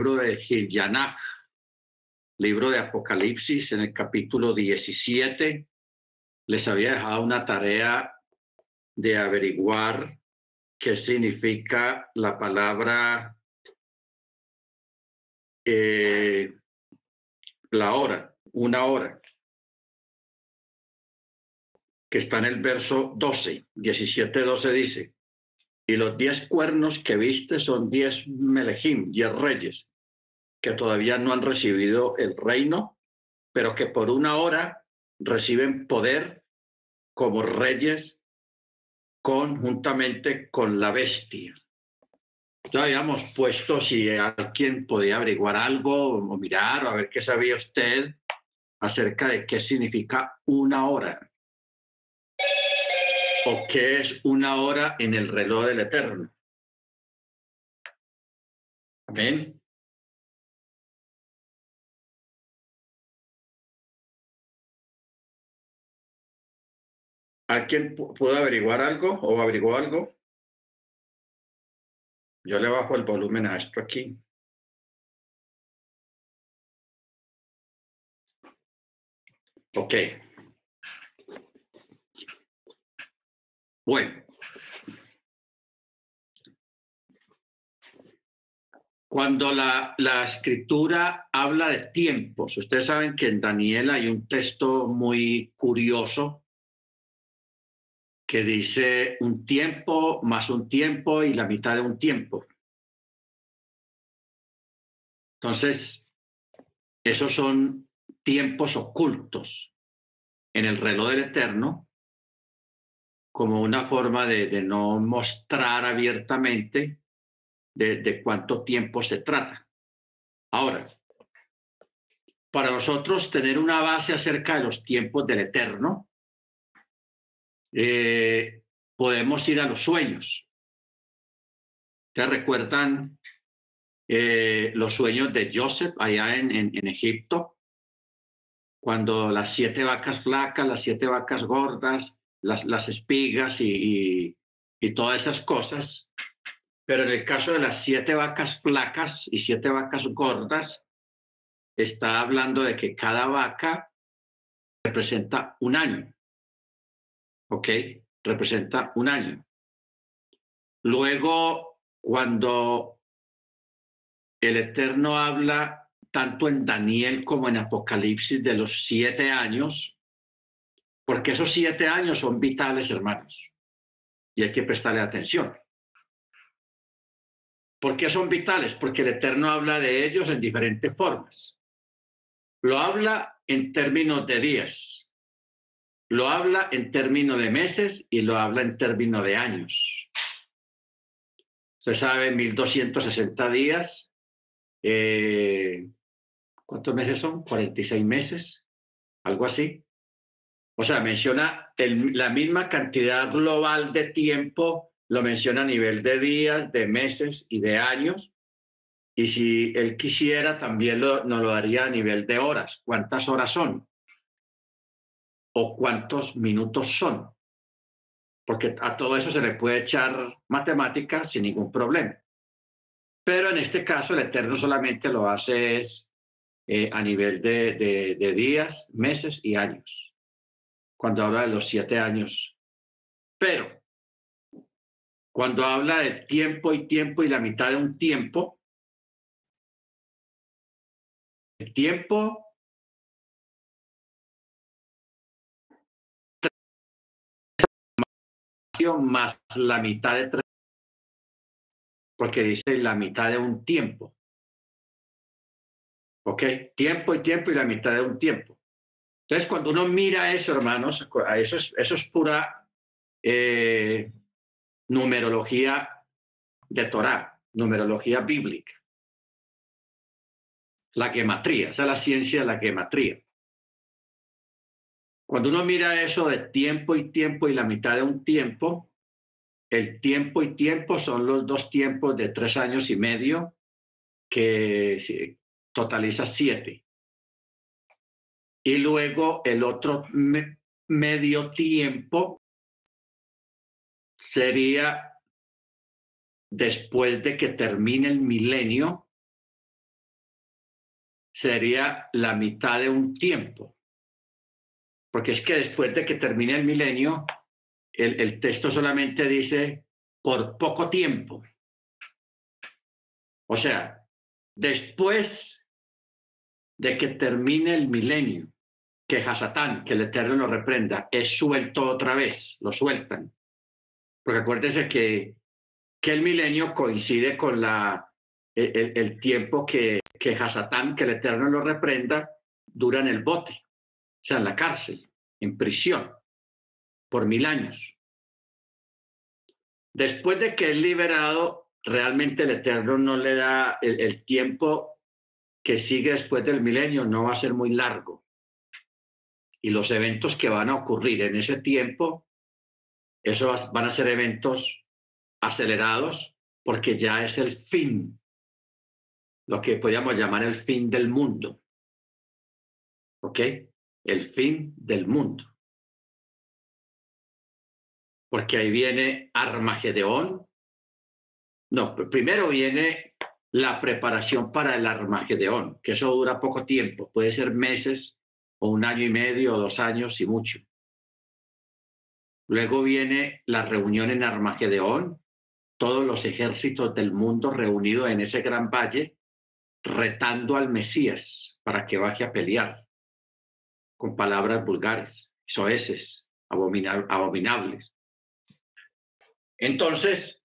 libro de Gilyanach, libro de Apocalipsis, en el capítulo 17, les había dejado una tarea de averiguar qué significa la palabra eh, la hora, una hora, que está en el verso 12, 17, 12 dice, y los diez cuernos que viste son diez melejim, diez reyes, que todavía no han recibido el reino, pero que por una hora reciben poder como reyes conjuntamente con la bestia. Ya habíamos puesto si alguien podía averiguar algo o mirar o a ver qué sabía usted acerca de qué significa una hora o qué es una hora en el reloj del Eterno. Amén. ¿Alguien pudo averiguar algo o averiguó algo? Yo le bajo el volumen a esto aquí. Ok. Bueno. Cuando la, la, escritura habla de tiempos, ustedes saben que en Daniel hay un texto muy curioso que dice un tiempo más un tiempo y la mitad de un tiempo. Entonces, esos son tiempos ocultos en el reloj del Eterno como una forma de, no mostrar abiertamente de, cuánto tiempo se trata. Ahora, para nosotros tener una base acerca de los tiempos del Eterno, eh, podemos ir a los sueños. ¿Te recuerdan eh, los sueños de Joseph allá en, Egipto? Cuando las siete vacas flacas, las siete vacas gordas, las, espigas y, todas esas cosas. Pero en el caso de las siete vacas flacas y siete vacas gordas, está hablando de que cada vaca representa un año. ¿Ok? Representa un año. Luego, cuando el Eterno habla tanto en Daniel como en Apocalipsis de los siete años, porque esos siete años son vitales, hermanos, y hay que prestarle atención. ¿Por qué son vitales? Porque el Eterno habla de ellos en diferentes formas. Lo habla en términos de días, lo habla en términos de meses y lo habla en términos de años. Se sabe 1260 días. Eh, ¿Cuántos meses son? 46 meses, algo así. O sea, menciona la misma cantidad global de tiempo, lo menciona a nivel de días, de meses y de años. Y si él quisiera, también lo, nos lo daría a nivel de horas. ¿Cuántas horas son? O cuántos minutos son, porque a todo eso se le puede echar matemática sin ningún problema. Pero en este caso el Eterno solamente lo hace eh, a nivel de, de días, meses y años, cuando habla de los siete años. Pero cuando habla de tiempo y tiempo y la mitad de un tiempo, el tiempo más la mitad de tres, porque dice la mitad de un tiempo. ¿Ok? Tiempo y tiempo y la mitad de un tiempo. Entonces, cuando uno mira eso, hermanos, eso es, eso es pura eh, numerología de Torah, numerología bíblica. La gematría, esa es la ciencia de la gematría. Cuando uno mira eso de tiempo y tiempo y la mitad de un tiempo, el tiempo y tiempo son los dos tiempos de tres años y medio que totaliza siete. Y luego el otro medio tiempo sería después de que termine el milenio, sería la mitad de un tiempo. Porque es que después de que termine el milenio, el, texto solamente dice por poco tiempo. O sea, después de que termine el milenio, que Hasatán, que el Eterno lo reprenda, es suelto otra vez, lo sueltan. Porque acuérdese que, que el milenio coincide con la, el, el tiempo que, que Hasatán, que el Eterno lo reprenda, dura en el bote, o sea, en la cárcel, en prisión, por mil años. Después de que es liberado, realmente el Eterno no le da el, el tiempo que sigue después del milenio, no va a ser muy largo. Y los eventos que van a ocurrir en ese tiempo, esos van a ser eventos acelerados porque ya es el fin, lo que podríamos llamar el fin del mundo. ¿Ok? El fin del mundo. Porque ahí viene Armageddon, no, primero viene la preparación para el Armagedón, que eso dura poco tiempo, puede ser meses o un año y medio o dos años y mucho. Luego viene la reunión en Armagedón, todos los ejércitos del mundo reunidos en ese gran valle, retando al Mesías para que baje a pelear con palabras vulgares, soeces, abominables. Entonces,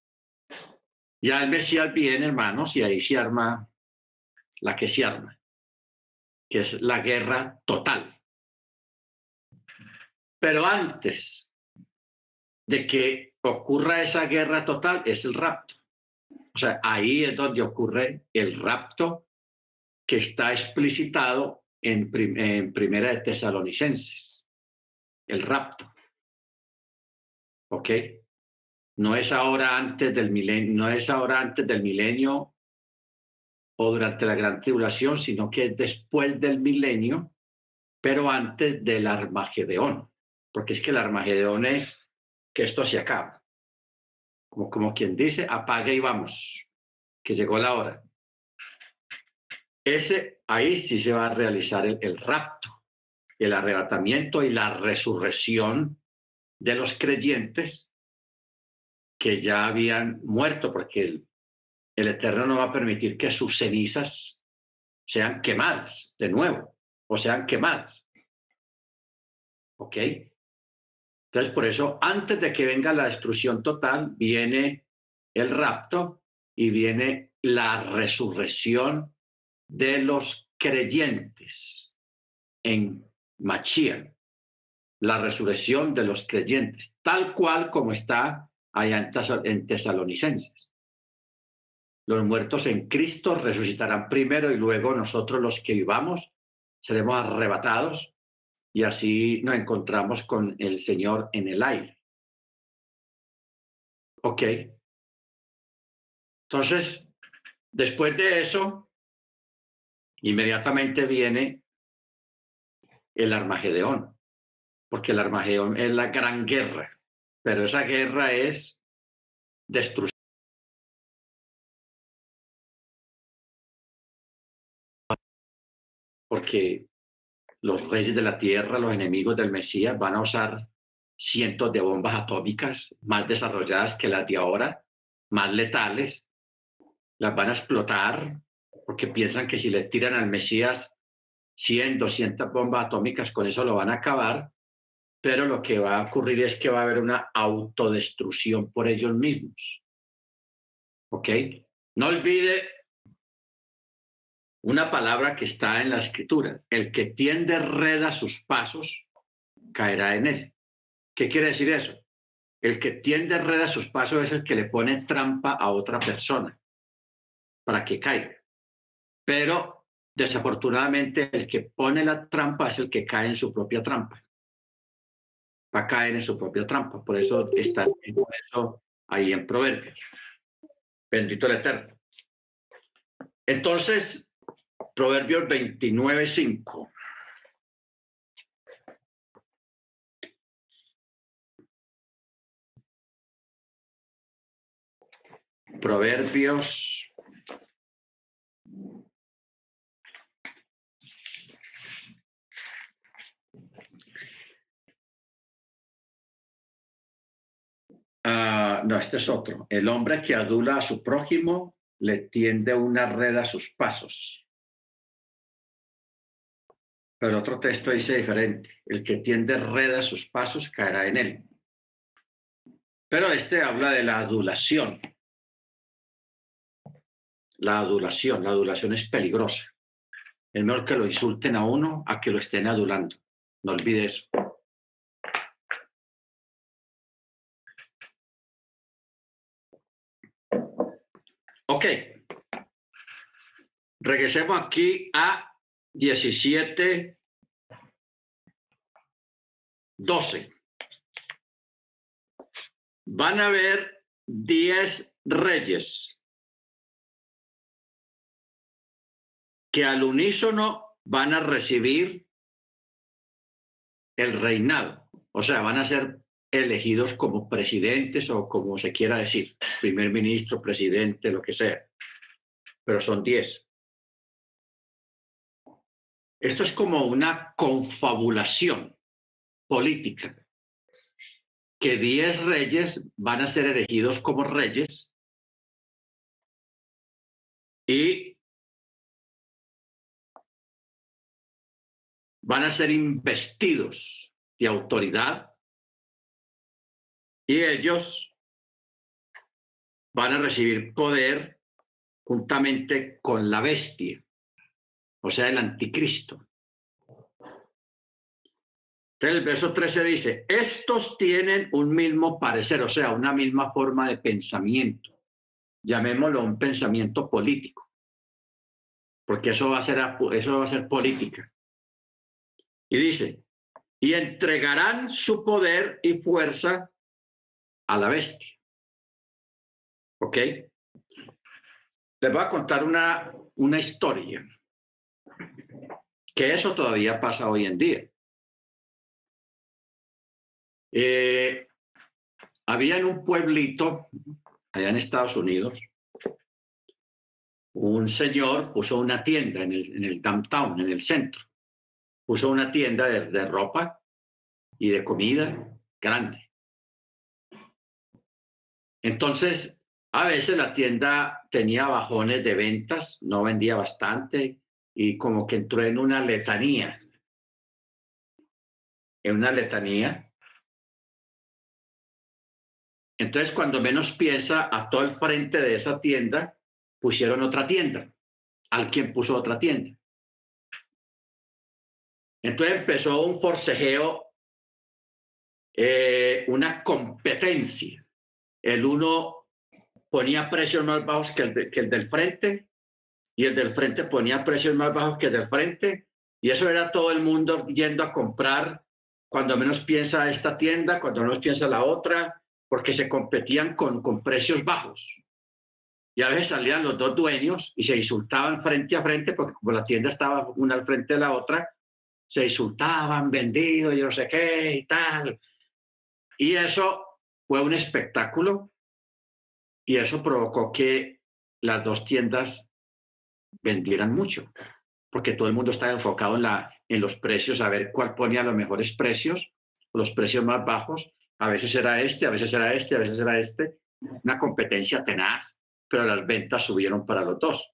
ya el Mesías viene, hermanos, y ahí se arma la que se arma, que es la guerra total. Pero antes de que ocurra esa guerra total es el rapto. O sea, ahí es donde ocurre el rapto que está explicitado en, en Primera de Tesalonicenses. El rapto. ¿Ok? No es ahora antes del milenio, no es ahora antes del milenio o durante la gran tribulación, sino que es después del milenio, pero antes del Armagedón, porque es que el Armagedón es que esto se acaba. Como, como quien dice, apague y vamos, que llegó la hora. Ese, ahí sí se va a realizar el, el rapto, el arrebatamiento y la resurrección de los creyentes que ya habían muerto, porque el, el Eterno no va a permitir que sus cenizas sean quemadas de nuevo o sean quemadas. ¿Ok? Entonces, por eso, antes de que venga la destrucción total, viene el rapto y viene la resurrección de los creyentes en Machía, la resurrección de los creyentes, tal cual como está allá en Tesalonicenses. Los muertos en Cristo resucitarán primero y luego nosotros los que vivamos seremos arrebatados y así nos encontramos con el Señor en el aire. Ok. Entonces, después de eso, inmediatamente viene el Armagedón, porque el Armagedón es la gran guerra pero esa guerra es destrucción. Porque los reyes de la tierra, los enemigos del Mesías, van a usar cientos de bombas atómicas más desarrolladas que las de ahora, más letales, las van a explotar porque piensan que si le tiran al Mesías 100, 200 bombas atómicas, con eso lo van a acabar pero lo que va a ocurrir es que va a haber una autodestrucción por ellos mismos. ¿Ok? No olvide una palabra que está en la escritura. El que tiende reda sus pasos, caerá en él. ¿Qué quiere decir eso? El que tiende reda sus pasos es el que le pone trampa a otra persona para que caiga. Pero desafortunadamente el que pone la trampa es el que cae en su propia trampa va a caer en su propia trampa. Por eso está ahí en Proverbios. Bendito el Eterno. Entonces, Proverbios 29, 5. Proverbios Ah, no, este es otro. El hombre que adula a su prójimo le tiende una red a sus pasos. Pero otro texto dice diferente. El que tiende red a sus pasos caerá en él. Pero este habla de la adulación. La adulación, la adulación es peligrosa. Es mejor que lo insulten a uno a que lo estén adulando. No olvide eso. Ok. Regresemos aquí a 17, 12. Van a haber 10 reyes que al unísono van a recibir el reinado. O sea, van a ser elegidos como presidentes o como se quiera decir, primer ministro, presidente, lo que sea. Pero son diez. Esto es como una confabulación política, que diez reyes van a ser elegidos como reyes y van a ser investidos de autoridad y ellos van a recibir poder juntamente con la bestia, o sea, el anticristo. Entonces el verso 13 dice, estos tienen un mismo parecer, o sea, una misma forma de pensamiento. Llamémoslo un pensamiento político, porque eso va a ser, eso va a ser política. Y dice, y entregarán su poder y fuerza a la bestia. ¿Ok? Les voy a contar una, una historia, que eso todavía pasa hoy en día. Eh, había en un pueblito, allá en Estados Unidos, un señor puso una tienda en el, en el downtown, en el centro. Puso una tienda de, de ropa y de comida grande. Entonces, a veces la tienda tenía bajones de ventas, no vendía bastante y como que entró en una letanía. En una letanía. Entonces, cuando menos piensa, a todo el frente de esa tienda pusieron otra tienda. Alguien puso otra tienda. Entonces empezó un forcejeo, eh, una competencia el uno ponía precios más bajos que el, del frente y el del frente ponía precios más bajos que el del frente y eso era todo el mundo yendo a comprar cuando menos piensa esta tienda, cuando menos piensa la otra, porque se competían con, con precios bajos. Y a veces salían los dos dueños y se insultaban frente a frente, porque como la tienda estaba una al frente de la otra, se insultaban, vendido, yo no sé qué y tal. Y eso fue un espectáculo y eso provocó que las dos tiendas vendieran mucho, porque todo el mundo estaba enfocado en, la, en los precios, a ver cuál ponía los mejores precios, los precios más bajos. A veces era este, a veces era este, a veces era este. Una competencia tenaz, pero las ventas subieron para los dos.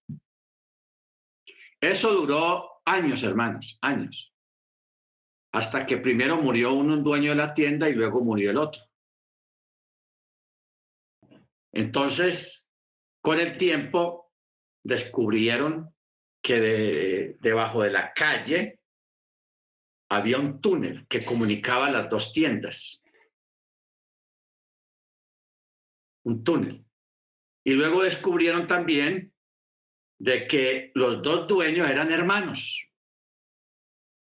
Eso duró años, hermanos, años. Hasta que primero murió uno, un dueño de la tienda, y luego murió el otro. Entonces, con el tiempo, descubrieron que debajo de la calle había un túnel que comunicaba las dos tiendas. Un túnel. Y luego descubrieron también de que los dos dueños eran hermanos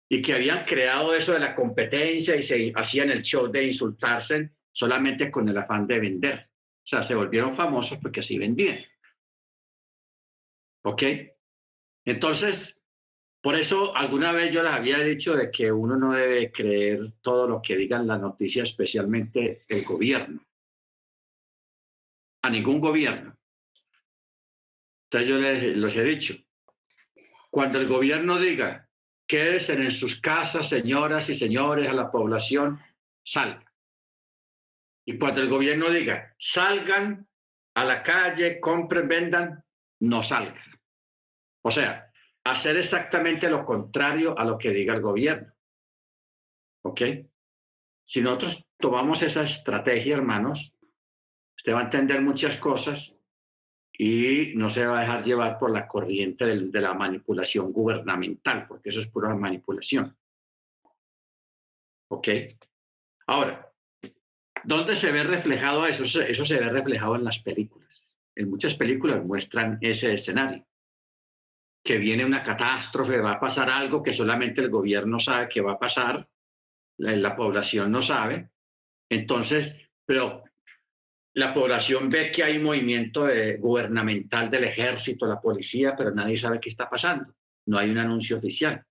y que habían creado eso de la competencia y se hacían el show de insultarse solamente con el afán de vender. O sea, se volvieron famosos porque así vendían. ¿Ok? Entonces, por eso alguna vez yo les había dicho de que uno no debe creer todo lo que digan las noticias, especialmente el gobierno. A ningún gobierno. Entonces yo les, los he dicho, cuando el gobierno diga, quédense en sus casas, señoras y señores, a la población, salga Y cuando el gobierno diga, salgan a la calle, compren, vendan, no salgan. O sea, hacer exactamente lo contrario a lo que diga el gobierno. ¿Ok? Si nosotros tomamos esa estrategia, hermanos, usted va a entender muchas cosas y no se va a dejar llevar por la corriente de, la manipulación gubernamental, porque eso es pura manipulación. ¿Ok? Ahora, ¿dónde se ve reflejado eso? Eso se ve reflejado en las películas. En muchas películas muestran ese escenario que viene una catástrofe, va a pasar algo que solamente el gobierno sabe que va a pasar, la, población no sabe. Entonces, pero la población ve que hay movimiento gubernamental del ejército, la policía, pero nadie sabe qué está pasando. No hay un anuncio oficial.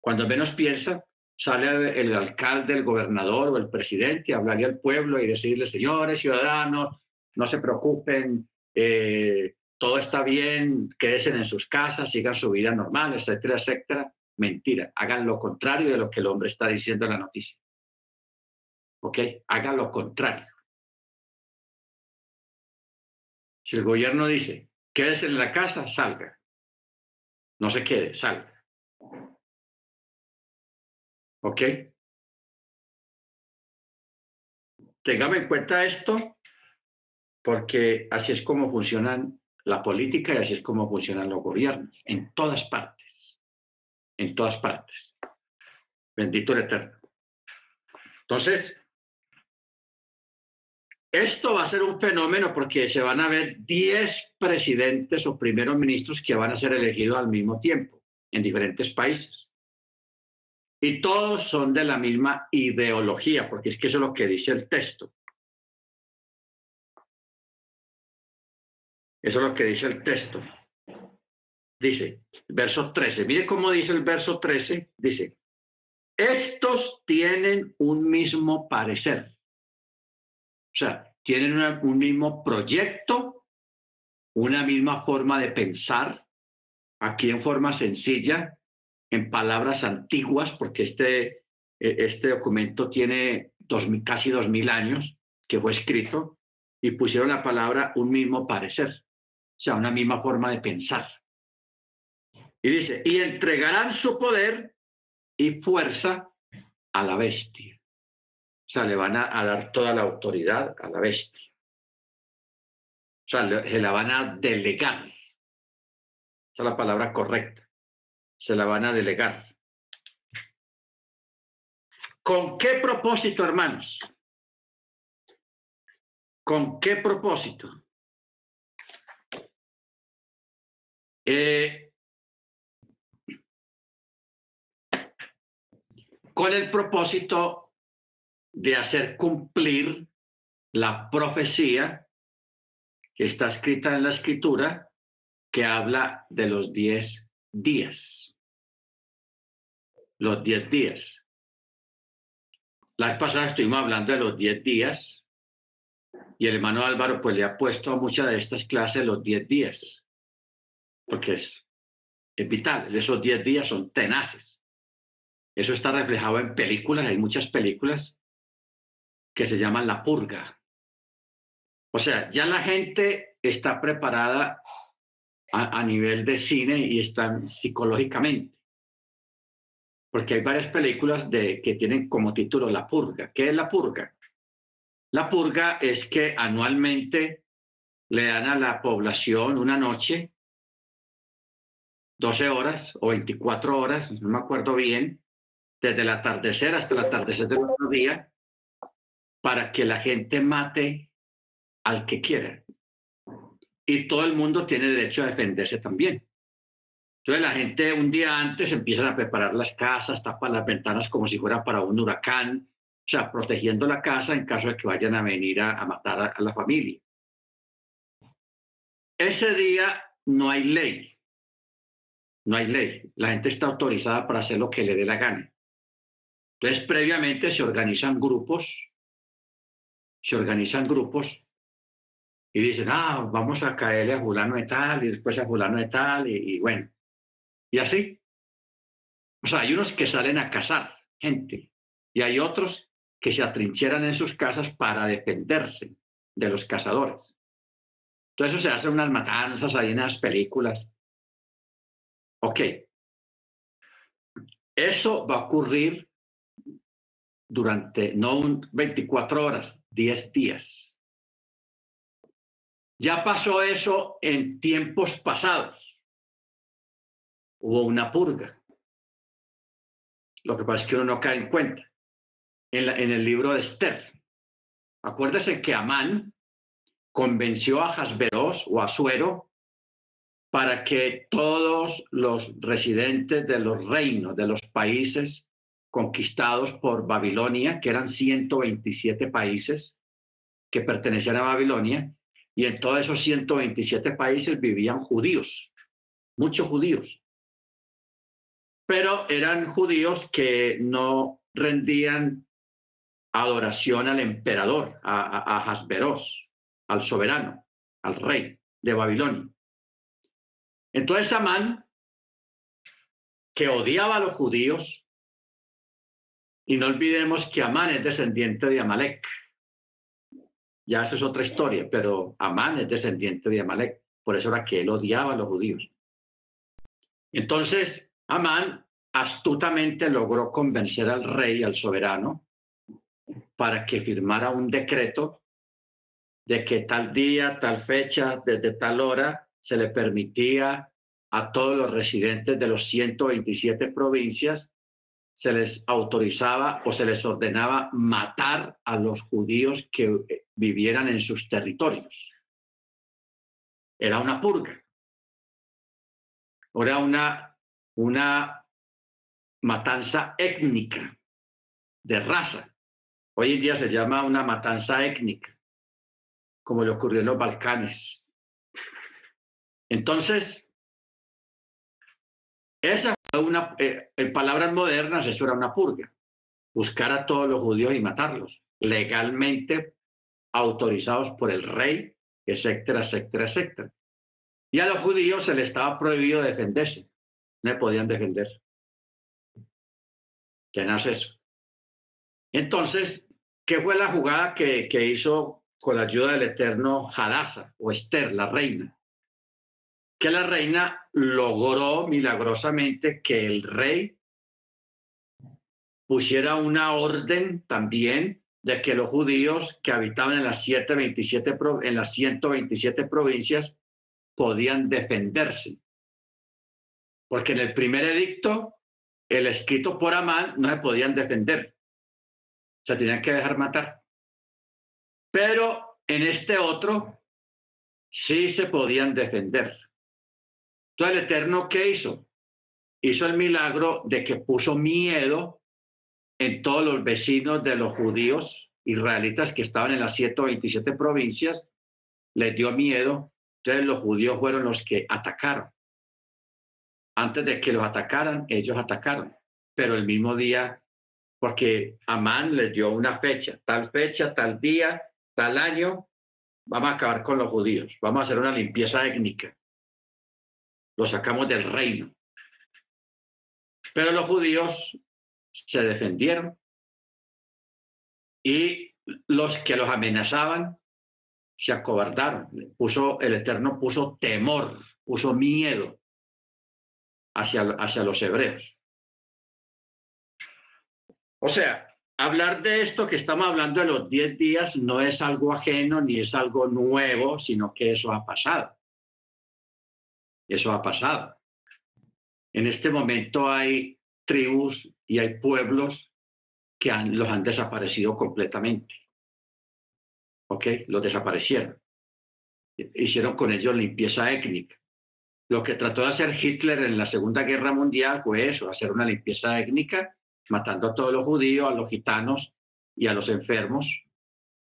Cuando menos piensa, sale el alcalde, el gobernador o el presidente a hablarle al pueblo y decirle, señores ciudadanos, no se preocupen, eh, todo está bien, quédense en sus casas, sigan su vida normal, etcétera, etcétera. Mentira, hagan lo contrario de lo que el hombre está diciendo en la noticia. ¿Ok? Hagan lo contrario. Si el gobierno dice, quédese en la casa, salga. No se quede, salga. ¿Ok? Téngame en cuenta esto porque así es como funcionan la política y así es como funcionan los gobiernos, en todas partes, en todas partes. Bendito el Eterno. Entonces, esto va a ser un fenómeno porque se van a ver 10 presidentes o primeros ministros que van a ser elegidos al mismo tiempo en diferentes países. Y todos son de la misma ideología, porque es que eso es lo que dice el texto. Eso es lo que dice el texto. Dice, verso 13. Mire cómo dice el verso 13. Dice, estos tienen un mismo parecer. O sea, tienen un mismo proyecto, una misma forma de pensar, aquí en forma sencilla, en palabras antiguas, porque este, e, este documento tiene casi dos mil años que fue escrito, y pusieron la palabra un mismo parecer sea, una misma forma de pensar. Y dice, y entregarán su poder y fuerza a la bestia. O sea, le van a, dar toda la autoridad a la bestia. O sea, se la van a delegar. Esa es la palabra correcta. Se la van a delegar. ¿Con qué propósito, hermanos? ¿Con qué propósito? Eh, con el propósito de hacer cumplir la profecía que está escrita en la escritura que habla de los diez días. Los diez días. La vez pasada estuvimos hablando de los diez días y el hermano Álvaro pues le ha puesto a muchas de estas clases los diez días porque es, vital. Esos 10 días son tenaces. Eso está reflejado en películas, hay muchas películas que se llaman La Purga. O sea, ya la gente está preparada a, nivel de cine y están psicológicamente. Porque hay varias películas de, que tienen como título La Purga. ¿Qué es La Purga? La Purga es que anualmente le dan a la población una noche 12 horas o 24 horas, no me acuerdo bien, desde el atardecer hasta el atardecer del otro día, para que la gente mate al que quiera. Y todo el mundo tiene derecho a defenderse también. Entonces la gente un día antes empiezan a preparar las casas, tapan las ventanas como si fuera para un huracán, o sea, protegiendo la casa en caso de que vayan a venir a, matar a la familia. Ese día no hay ley, no hay ley. La gente está autorizada para hacer lo que le dé la gana. Entonces, previamente se organizan grupos, se organizan grupos y dicen, ah, vamos a caerle a fulano de tal y después a fulano de tal y, bueno, y así. O sea, hay unos que salen a cazar gente y hay otros que se atrincheran en sus casas para defenderse de los cazadores. Entonces eso se hace unas matanzas ahí en las películas. Ok. Eso va a ocurrir durante no 24 horas, 10 días. Ya pasó eso en tiempos pasados. Hubo una purga. Lo que pasa es que uno no cae en cuenta. En, el libro de Esther, acuérdese que Amán convenció a Hasberos o a Suero para que todos los residentes de los reinos, de los países conquistados por Babilonia, que eran 127 países que pertenecían a Babilonia, y en todos esos 127 países vivían judíos, muchos judíos. Pero eran judíos que no rendían adoración al emperador, a, a, al soberano, al rey de Babilonia. Entonces Amán, que odiaba a los judíos, y no olvidemos que Amán es descendiente de Amalek. Ya esa es otra historia, pero Amán es descendiente de Amalek. Por eso era que él odiaba a los judíos. Entonces, Amán astutamente logró convencer al rey, al soberano, para que firmara un decreto de que tal día, tal fecha, desde tal hora, se le permitía a todos los residentes de los 127 provincias se les autorizaba o se les ordenaba matar a los judíos que eh, vivieran en sus territorios. Era una purga. Era una, una matanza étnica de raza. Hoy en día se llama una matanza étnica, como le ocurrió en los Balcanes. Entonces, esa una, eh, en palabras modernas, eso era una purga. Buscar a todos los judíos y matarlos, legalmente autorizados por el rey, etcétera, etcétera, etcétera. Y a los judíos se les estaba prohibido defenderse. No podían defender. ¿Qué nace eso? Entonces, ¿qué fue la jugada que, que hizo con la ayuda del eterno Hadassah o Esther, la reina? que la reina logró milagrosamente que el rey pusiera una orden también de que los judíos que habitaban en las, 727, en las 127 provincias podían defenderse. Porque en el primer edicto, el escrito por Amán, no se podían defender. Se tenían que dejar matar. Pero en este otro, sí se podían defender. Entonces el Eterno, ¿qué hizo? Hizo el milagro de que puso miedo en todos los vecinos de los judíos israelitas que estaban en las 127 provincias, les dio miedo. Entonces los judíos fueron los que atacaron. Antes de que los atacaran, ellos atacaron. Pero el mismo día, porque Amán les dio una fecha, tal fecha, tal día, tal año, vamos a acabar con los judíos, vamos a hacer una limpieza étnica lo sacamos del reino. Pero los judíos se defendieron y los que los amenazaban se acobardaron. Puso, el Eterno puso temor, puso miedo hacia, hacia los hebreos. O sea, hablar de esto que estamos hablando de los 10 días no es algo ajeno ni es algo nuevo, sino que eso ha pasado. Eso ha pasado. En este momento hay tribus y hay pueblos que los han desaparecido completamente. ¿Ok? Los desaparecieron. Hicieron con ellos limpieza étnica. Lo que trató de hacer Hitler en la Segunda Guerra Mundial fue eso, hacer una limpieza étnica, matando a todos los judíos, a los gitanos y a los enfermos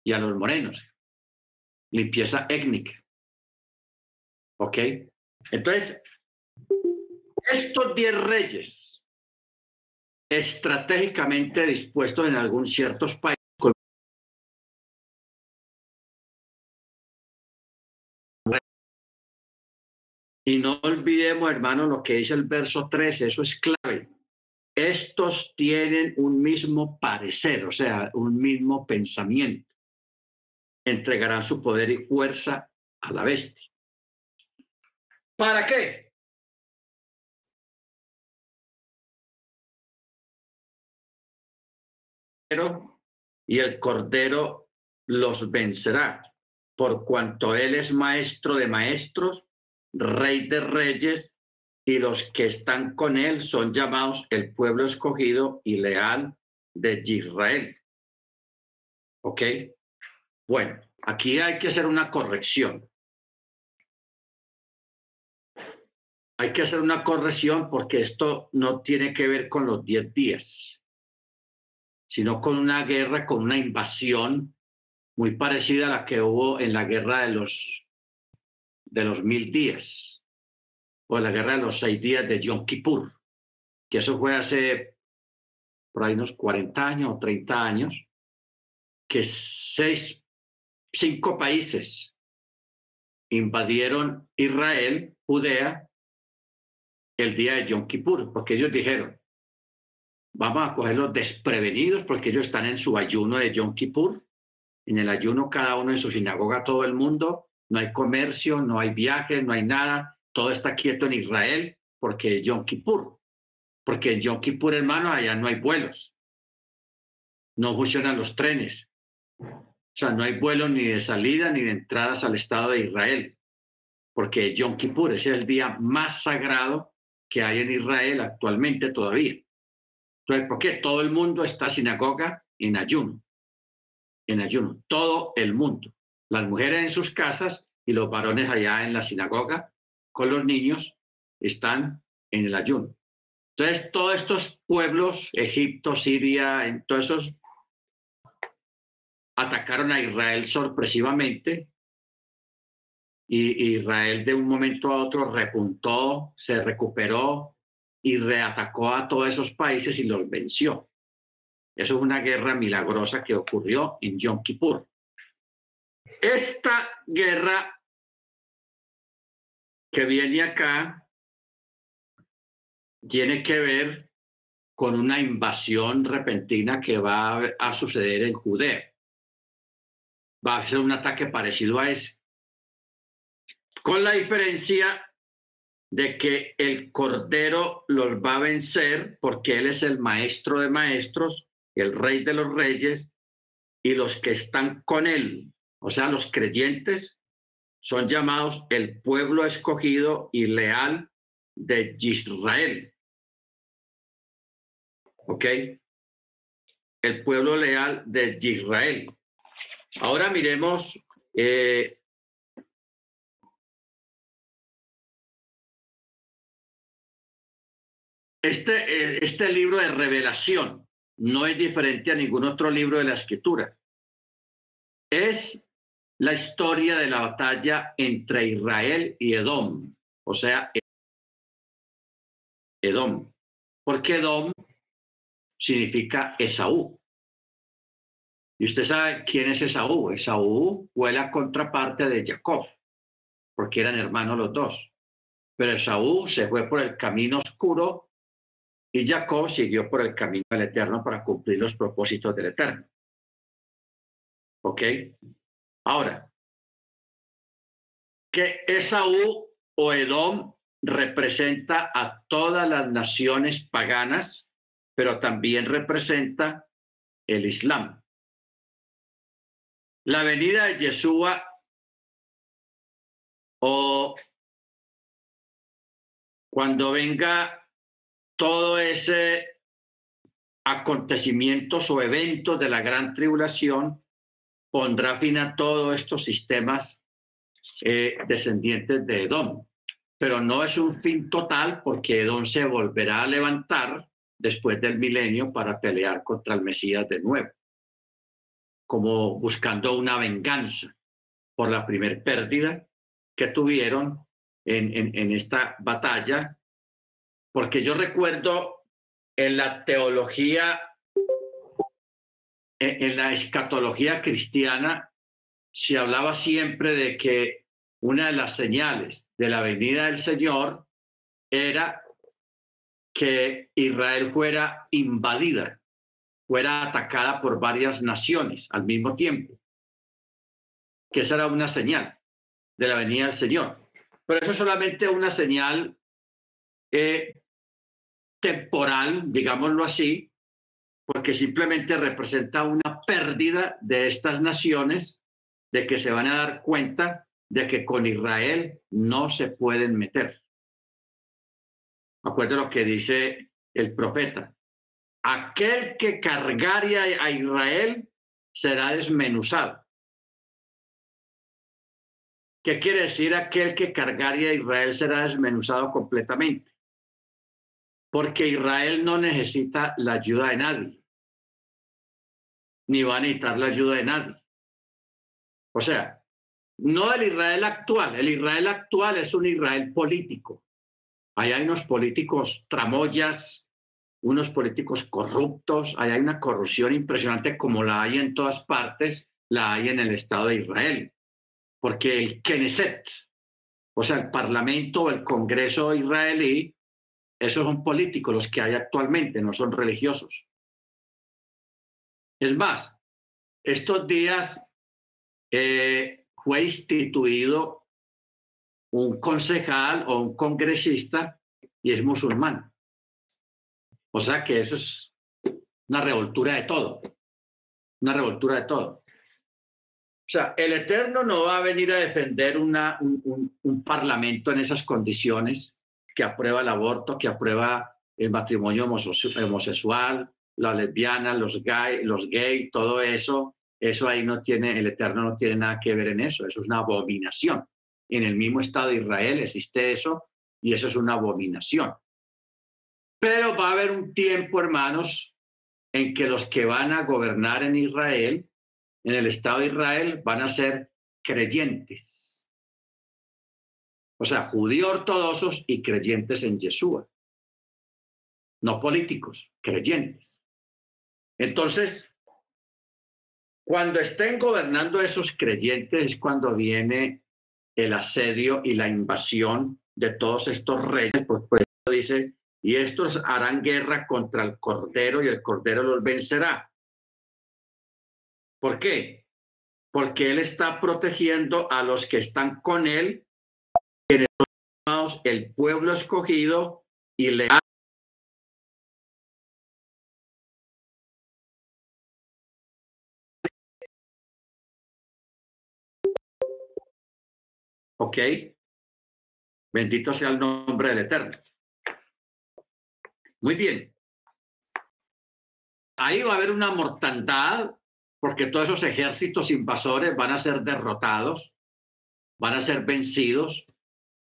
y a los morenos. Limpieza étnica. ¿Ok? Entonces, estos diez reyes estratégicamente dispuestos en algún ciertos países Y no olvidemos, hermano, lo que dice el verso 13, eso es clave. estos tienen un mismo parecer, o sea, un mismo pensamiento. Entregarán su poder y fuerza a la bestia. ¿Para qué? Y el cordero los vencerá, por cuanto él es maestro de maestros, rey de reyes y los que están con él son llamados el pueblo escogido y leal de Israel. ¿Ok? Bueno, aquí hay que hacer una corrección. Hay que hacer una corrección porque esto no tiene que ver con los diez días, sino con una guerra, con una invasión muy parecida a la que hubo en la guerra de los, de los mil días o la guerra de los seis días de Yom Kippur, que eso fue hace por ahí unos 40 años o 30 años, que seis, cinco países invadieron Israel, Judea, el día de Yom Kippur, porque ellos dijeron, vamos a cogerlos desprevenidos porque ellos están en su ayuno de Yom Kippur, en el ayuno cada uno en su sinagoga, todo el mundo, no hay comercio, no hay viajes, no hay nada, todo está quieto en Israel porque es Yom Kippur. Porque en Yom Kippur, hermano, allá no hay vuelos. No funcionan los trenes. O sea, no hay vuelos ni de salida ni de entradas al Estado de Israel. Porque Yom Kippur es el día más sagrado que hay en Israel actualmente todavía. Entonces, ¿por qué? Todo el mundo está sinagoga en ayuno. En ayuno. Todo el mundo. Las mujeres en sus casas y los varones allá en la sinagoga con los niños están en el ayuno. Entonces, todos estos pueblos, Egipto, Siria, en todos esos, atacaron a Israel sorpresivamente y Israel de un momento a otro repuntó, se recuperó y reatacó a todos esos países y los venció. Eso es una guerra milagrosa que ocurrió en Yom Kippur. Esta guerra que viene acá tiene que ver con una invasión repentina que va a suceder en Judea. Va a ser un ataque parecido a ese, con la diferencia de que el Cordero los va a vencer porque Él es el maestro de maestros, el rey de los reyes, y los que están con Él, o sea, los creyentes, son llamados el pueblo escogido y leal de Israel. ¿Ok? El pueblo leal de Israel. Ahora miremos eh, este, eh, este libro de revelación no es diferente a ningún otro libro de la escritura. Es la historia de la batalla entre Israel y Edom, o sea, Edom, porque Edom significa Esaú. Y usted sabe quién es Esaú. Esaú fue la contraparte de Jacob, porque eran hermanos los dos. Pero Esaú se fue por el camino oscuro y Jacob siguió por el camino del Eterno para cumplir los propósitos del Eterno. ¿Ok? Ahora, que Esaú o Edom representa a todas las naciones paganas, pero también representa el Islam. La venida de Yeshua o cuando venga todo ese acontecimientos o eventos de la gran tribulación, pondrá fin a todos estos sistemas eh, descendientes de Edom. Pero no es un fin total porque Edom se volverá a levantar después del milenio para pelear contra el Mesías de nuevo, como buscando una venganza por la primer pérdida que tuvieron en, esta batalla, porque yo recuerdo en la teología en la escatología cristiana se hablaba siempre de que una de las señales de la venida del Señor era que Israel fuera invadida, fuera atacada por varias naciones al mismo tiempo, que esa era una señal de la venida del Señor. Pero eso es solamente una señal eh, temporal, digámoslo así, porque simplemente representa una pérdida de estas naciones, de que se van a dar cuenta de que con Israel no se pueden meter. Acuerdo lo que dice el profeta. Aquel que cargaría a Israel será desmenuzado. ¿Qué quiere decir aquel que cargaría a Israel será desmenuzado completamente? Porque Israel no necesita la ayuda de nadie, ni va a necesitar la ayuda de nadie. O sea, no el Israel actual, el Israel actual es un Israel político. Ahí hay unos políticos tramoyas, unos políticos corruptos, ahí hay una corrupción impresionante como la hay en todas partes, la hay en el Estado de Israel porque el Knesset, o sea, el Parlamento o el Congreso israelí, esos son políticos los que hay actualmente, no son religiosos. Es más, estos días eh, fue instituido un concejal o un congresista y es musulmán. O sea que eso es una revoltura de todo, una revoltura de todo. O sea, el Eterno no va a venir a defender una, un, parlamento en esas condiciones que aprueba el aborto, que aprueba el matrimonio homosexual, la lesbiana, los gay, los gay, todo eso. Eso ahí no tiene, el Eterno no tiene nada que ver en eso. Eso es una abominación. En el mismo Estado de Israel existe eso y eso es una abominación. Pero va a haber un tiempo, hermanos, en que los que van a gobernar en Israel en el Estado de Israel van a ser creyentes. O sea, judíos ortodoxos y creyentes en Yeshua. No políticos, creyentes. Entonces, cuando estén gobernando esos creyentes es cuando viene el asedio y la invasión de todos estos reyes. Por, eso dice, y estos harán guerra contra el Cordero y el Cordero los vencerá. ¿Por qué? Porque Él está protegiendo a los que están con Él, el pueblo escogido y le ¿Ok? Bendito sea el nombre del Eterno. Muy bien. Ahí va a haber una mortandad porque todos esos ejércitos invasores van a ser derrotados, van a ser vencidos,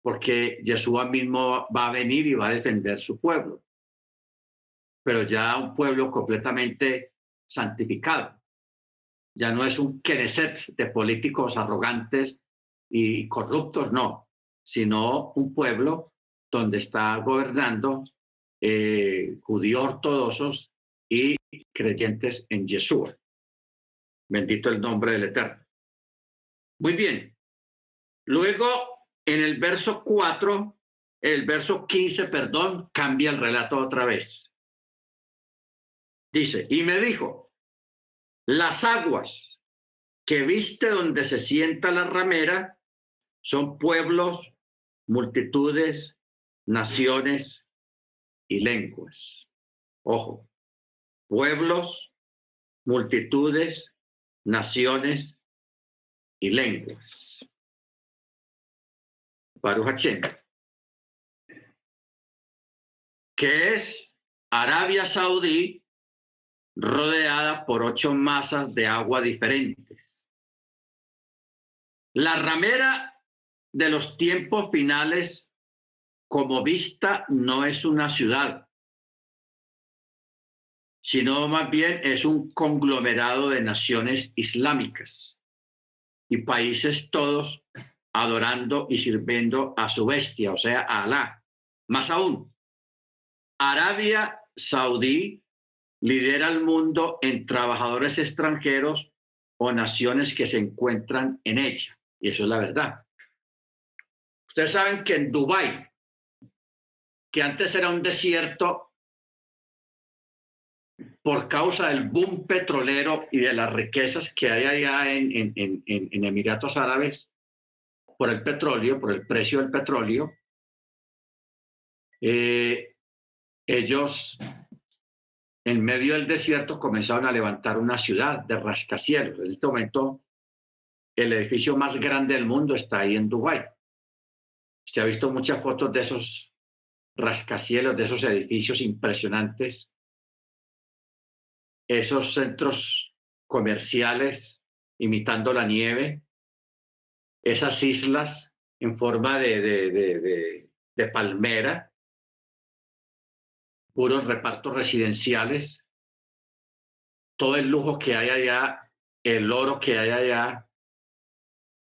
porque Yeshua mismo va a venir y va a defender su pueblo. Pero ya un pueblo completamente santificado. Ya no es un Knesset de políticos arrogantes y corruptos, no, sino un pueblo donde está gobernando eh, judíos ortodoxos y creyentes en Yeshua. Bendito el nombre del Eterno. Muy bien. Luego, en el verso 4, el verso 15, perdón, cambia el relato otra vez. Dice, y me dijo, las aguas que viste donde se sienta la ramera son pueblos, multitudes, naciones y lenguas. Ojo, pueblos, multitudes, naciones y lenguas. Baruch que es Arabia Saudí rodeada por ocho masas de agua diferentes. La ramera de los tiempos finales, como vista, no es una ciudad, sino más bien es un conglomerado de naciones islámicas y países todos adorando y sirviendo a su bestia, o sea, a Alá. Más aún, Arabia Saudí lidera el mundo en trabajadores extranjeros o naciones que se encuentran en ella. Y eso es la verdad. Ustedes saben que en Dubái, que antes era un desierto por causa del boom petrolero y de las riquezas que hay allá en Emiratos Árabes, por el petróleo, por el precio del petróleo, eh, ellos en medio del desierto comenzaron a levantar una ciudad de rascacielos. En este momento, el edificio más grande del mundo está ahí en Dubái. Usted ha visto muchas fotos de esos rascacielos, de esos edificios impresionantes, esos centros comerciales imitando la nieve, esas islas en forma de, de, de palmera, puros repartos residenciales, todo el lujo que hay allá, el oro que hay allá,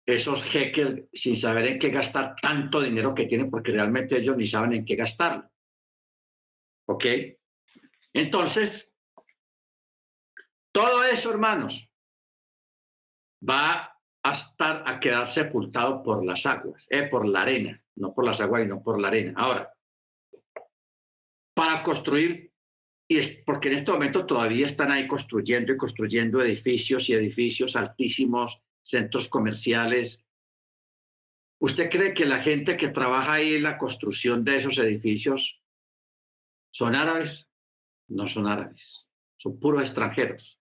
esos jeques sin saber en qué gastar tanto dinero que tienen, porque realmente ellos ni saben en qué gastarlo. ¿Ok? Entonces, todo eso, hermanos, va a estar a quedar sepultado por las aguas, eh, por la arena, no por las aguas y no por la arena. Ahora, para construir, y es porque en este momento todavía están ahí construyendo y construyendo edificios y edificios altísimos, centros comerciales. ¿Usted cree que la gente que trabaja ahí en la construcción de esos edificios son árabes? No son árabes, son puros extranjeros.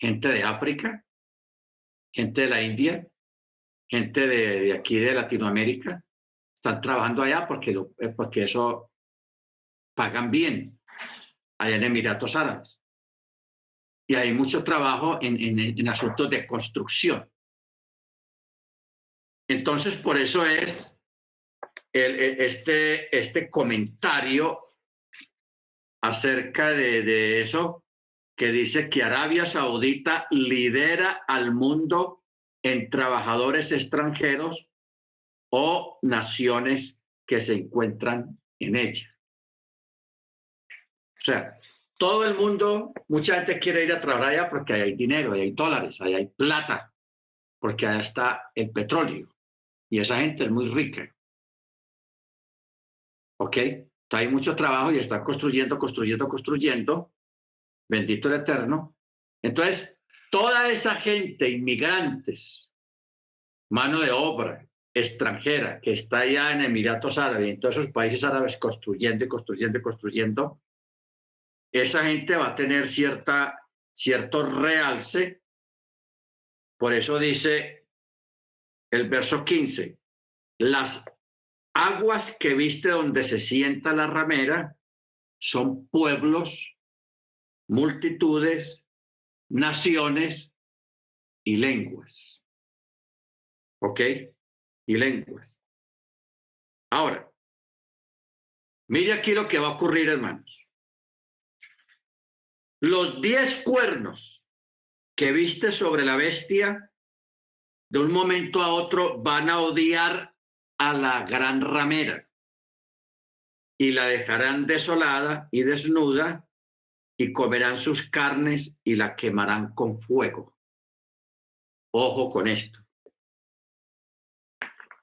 Gente de África, gente de la India, gente de, aquí de Latinoamérica, están trabajando allá porque, lo, porque eso pagan bien allá en Emiratos Árabes. Y hay mucho trabajo en, en, asuntos de construcción. Entonces, por eso es este, este comentario acerca de, de eso que dice que Arabia Saudita lidera al mundo en trabajadores extranjeros o naciones que se encuentran en ella. O sea, todo el mundo, mucha gente quiere ir a trabajar allá porque hay dinero, hay dólares, hay plata, porque allá está el petróleo. Y esa gente es muy rica. ¿Ok? hay mucho trabajo y están construyendo, construyendo, construyendo. Bendito el Eterno. Entonces, toda esa gente, inmigrantes, mano de obra extranjera, que está allá en Emiratos Árabes, en todos esos países árabes construyendo y construyendo y construyendo, esa gente va a tener cierta, cierto realce. Por eso dice el verso 15, las aguas que viste donde se sienta la ramera son pueblos, multitudes, naciones y lenguas. ¿Ok? Y lenguas. Ahora, mire aquí lo que va a ocurrir, hermanos. Los diez cuernos que viste sobre la bestia, de un momento a otro van a odiar a la gran ramera y la dejarán desolada y desnuda y comerán sus carnes y la quemarán con fuego. Ojo con esto.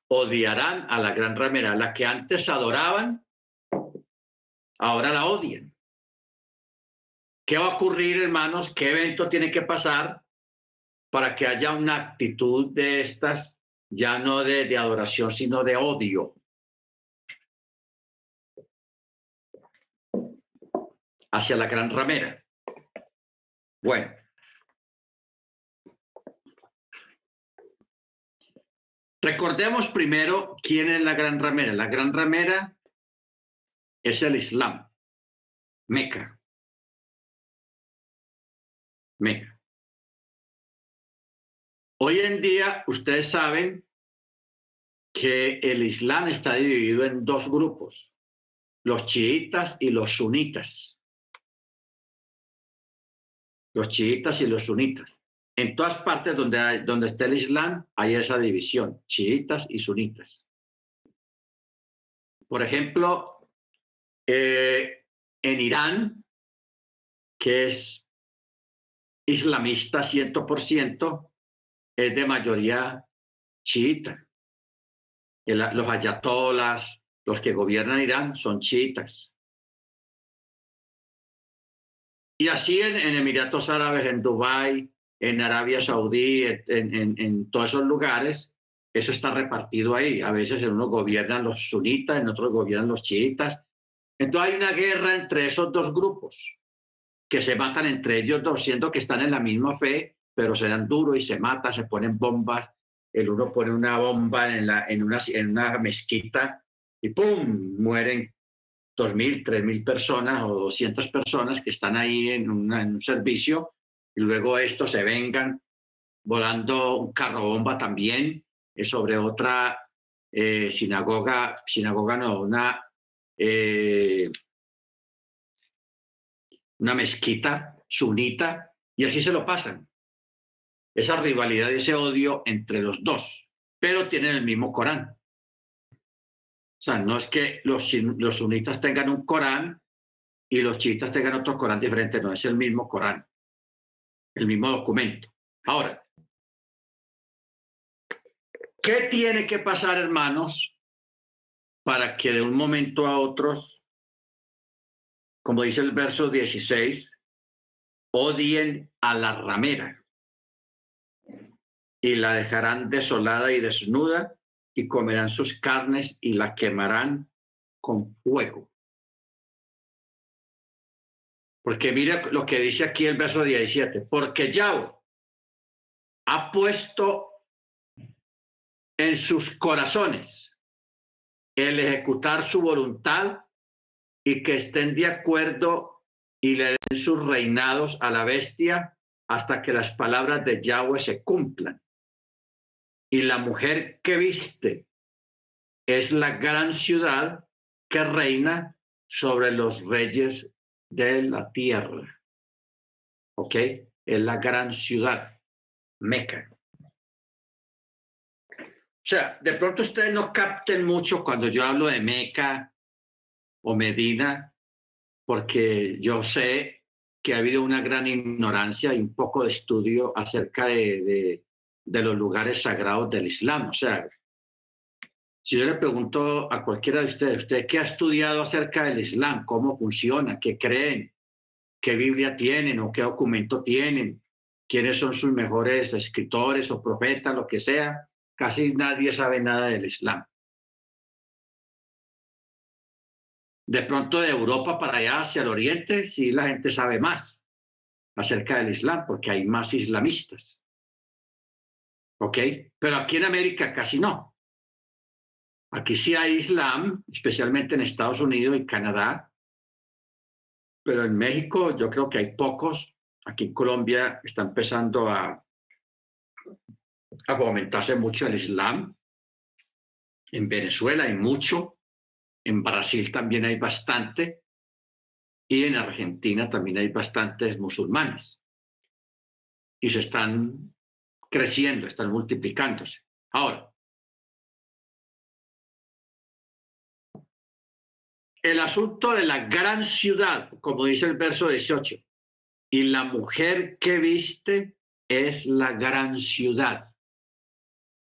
Odiarán a la gran ramera, la que antes adoraban, ahora la odian. ¿Qué va a ocurrir, hermanos? ¿Qué evento tiene que pasar para que haya una actitud de estas, ya no de, de adoración, sino de odio? Hacia la gran ramera. Bueno. Recordemos primero quién es la gran ramera. La gran ramera es el Islam, Meca. Meca. Hoy en día, ustedes saben que el Islam está dividido en dos grupos, los chiitas y los sunitas. Los chiitas y los sunitas. En todas partes donde, hay, donde está el Islam hay esa división, chiitas y sunitas. Por ejemplo, eh, en Irán, que es islamista 100%, es de mayoría chiita. los ayatolas, los que gobiernan Irán son chiitas. Y así en, Emiratos Árabes, en Dubái, en Arabia Saudí, en, en, todos esos lugares, eso está repartido ahí. A veces en unos gobiernan los sunitas, en otros gobiernan los chiitas. Entonces hay una guerra entre esos dos grupos que se matan entre ellos dos, siendo que están en la misma fe, pero se dan duro y se matan, se ponen bombas. El uno pone una bomba en, la, en, una, en una mezquita y ¡pum! mueren 2.000, 3.000 personas o 200 personas que están ahí en, un servicio y luego estos se vengan volando un carro bomba también sobre otra eh, sinagoga, sinagoga no, una, eh, una mezquita sunita y así se lo pasan. Esa rivalidad y ese odio entre los dos, pero tienen el mismo Corán. Sea, no es que los, los sunitas tengan un Corán y los chiitas tengan otro Corán diferente, no, es el mismo Corán, el mismo documento. Ahora, ¿qué tiene que pasar, hermanos, para que de un momento a otro, como dice el verso 16, odien a la ramera y la dejarán desolada y desnuda y comerán sus carnes y la quemarán con fuego. Porque mira lo que dice aquí el verso 17, porque Yahweh ha puesto en sus corazones el ejecutar su voluntad y que estén de acuerdo y le den sus reinados a la bestia hasta que las palabras de Yahweh se cumplan y la mujer que viste es la gran ciudad que reina sobre los reyes de la tierra. ¿Ok? Es la gran ciudad, Meca. O sea, de pronto ustedes no capten mucho cuando yo hablo de Meca o Medina, porque yo sé que ha habido una gran ignorancia y un poco de estudio acerca de, los lugares sagrados del Islam. O sea, si yo le pregunto a cualquiera de ustedes, ¿usted qué ha estudiado acerca del Islam? ¿Cómo funciona? ¿Qué creen? ¿Qué Biblia tienen o qué documento tienen? ¿Quiénes son sus mejores escritores o profetas, lo que sea? Casi nadie sabe nada del Islam. De pronto de Europa para allá hacia el oriente, sí la gente sabe más acerca del Islam, porque hay más islamistas. ¿Ok? Pero aquí en América casi no. Aquí sí hay Islam, especialmente en Estados Unidos y Canadá, pero en México yo creo que hay pocos. Aquí en Colombia está empezando a, a fomentarse mucho el Islam. En Venezuela hay mucho. En Brasil también hay bastante. Y en Argentina también hay bastantes musulmanes. Y se están creciendo, están multiplicándose. Ahora, el asunto de la gran ciudad, como dice el verso 18, y la mujer que viste es la gran ciudad.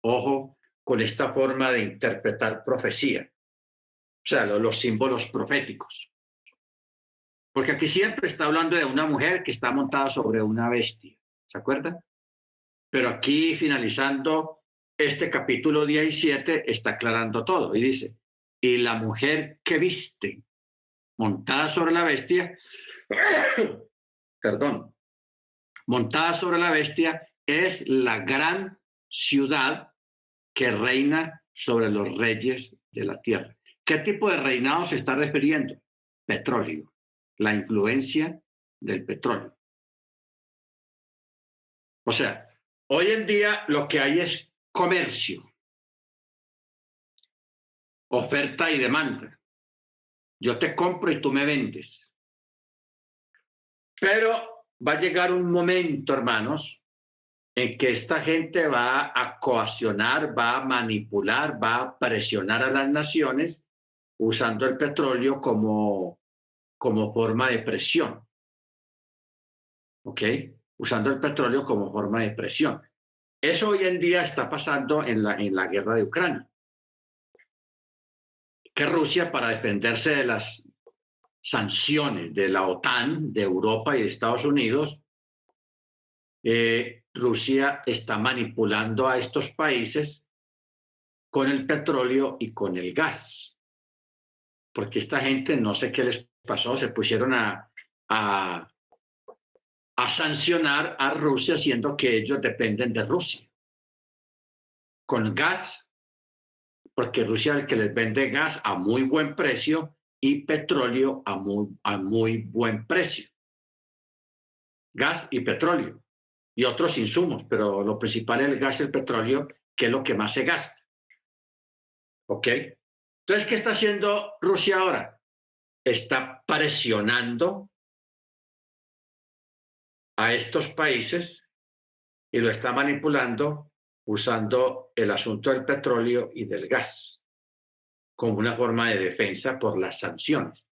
Ojo con esta forma de interpretar profecía, o sea, los, los símbolos proféticos. Porque aquí siempre está hablando de una mujer que está montada sobre una bestia. ¿Se acuerdan? Pero aquí, finalizando este capítulo 17, está aclarando todo y dice, y la mujer que viste montada sobre la bestia, perdón, montada sobre la bestia es la gran ciudad que reina sobre los reyes de la tierra. ¿Qué tipo de reinado se está refiriendo? Petróleo, la influencia del petróleo. O sea, Hoy en día lo que hay es comercio, oferta y demanda. Yo te compro y tú me vendes. Pero va a llegar un momento, hermanos, en que esta gente va a coaccionar, va a manipular, va a presionar a las naciones usando el petróleo como, como forma de presión. ¿Ok? Usando el petróleo como forma de presión. Eso hoy en día está pasando en la, en la guerra de Ucrania. que Rusia, para defenderse de las sanciones de la OTAN, de Europa y de Estados Unidos, eh, Rusia está manipulando a estos países con el petróleo y con el gas. Porque esta gente, no sé qué les pasó, se pusieron a, a, a sancionar a Rusia, siendo que ellos dependen de Rusia. Con gas, porque Rusia es el que les vende gas a muy buen precio y petróleo a muy, a muy buen precio. Gas y petróleo y otros insumos, pero lo principal es el gas y el petróleo, que es lo que más se gasta. ¿Ok? Entonces, ¿qué está haciendo Rusia ahora? Está presionando a estos países y lo está manipulando usando el asunto del petróleo y del gas como una forma de defensa por las sanciones.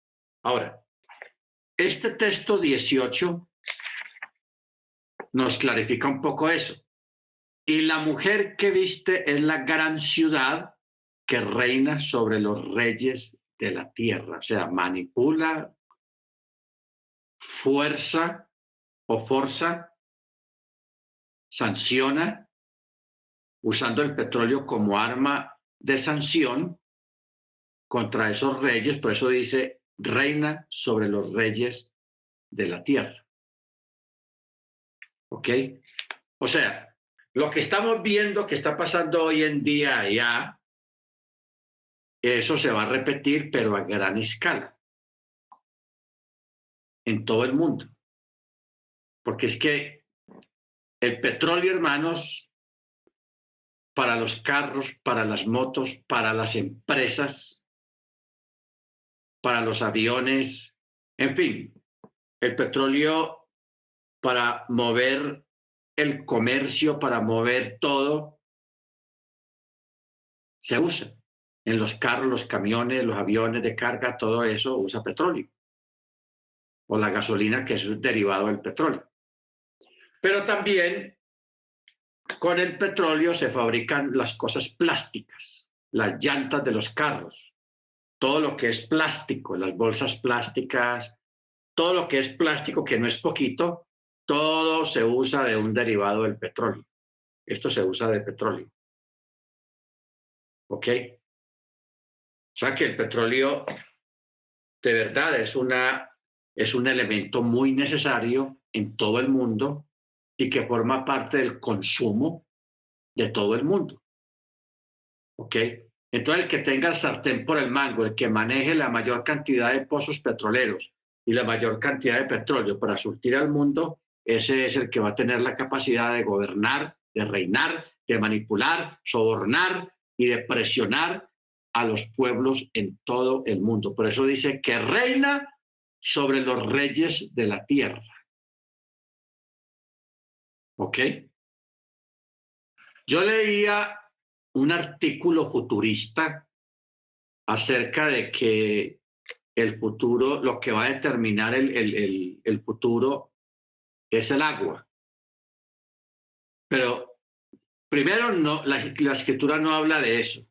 Ahora, este texto 18 nos clarifica un poco eso. Y la mujer que viste es la gran ciudad que reina sobre los reyes de la tierra, o sea, manipula, fuerza o fuerza, sanciona, usando el petróleo como arma de sanción contra esos reyes, por eso dice, reina sobre los reyes de la tierra. ¿Ok? O sea, lo que estamos viendo que está pasando hoy en día ya, eso se va a repetir, pero a gran escala, en todo el mundo. Porque es que el petróleo, hermanos, para los carros, para las motos, para las empresas, para los aviones, en fin, el petróleo para mover el comercio, para mover todo, se usa. En los carros, los camiones, los aviones de carga, todo eso usa petróleo. O la gasolina, que es derivado del petróleo. Pero también con el petróleo se fabrican las cosas plásticas, las llantas de los carros, todo lo que es plástico, las bolsas plásticas, todo lo que es plástico, que no es poquito, todo se usa de un derivado del petróleo. Esto se usa de petróleo. ¿Ok? O sea que el petróleo de verdad es, una, es un elemento muy necesario en todo el mundo y que forma parte del consumo de todo el mundo. ¿Ok? Entonces, el que tenga el sartén por el mango, el que maneje la mayor cantidad de pozos petroleros y la mayor cantidad de petróleo para surtir al mundo, ese es el que va a tener la capacidad de gobernar, de reinar, de manipular, sobornar y de presionar a los pueblos en todo el mundo. Por eso dice que reina sobre los reyes de la tierra. ¿Ok? Yo leía un artículo futurista acerca de que el futuro, lo que va a determinar el, el, el futuro es el agua. Pero primero, no, la, escritura no habla de eso.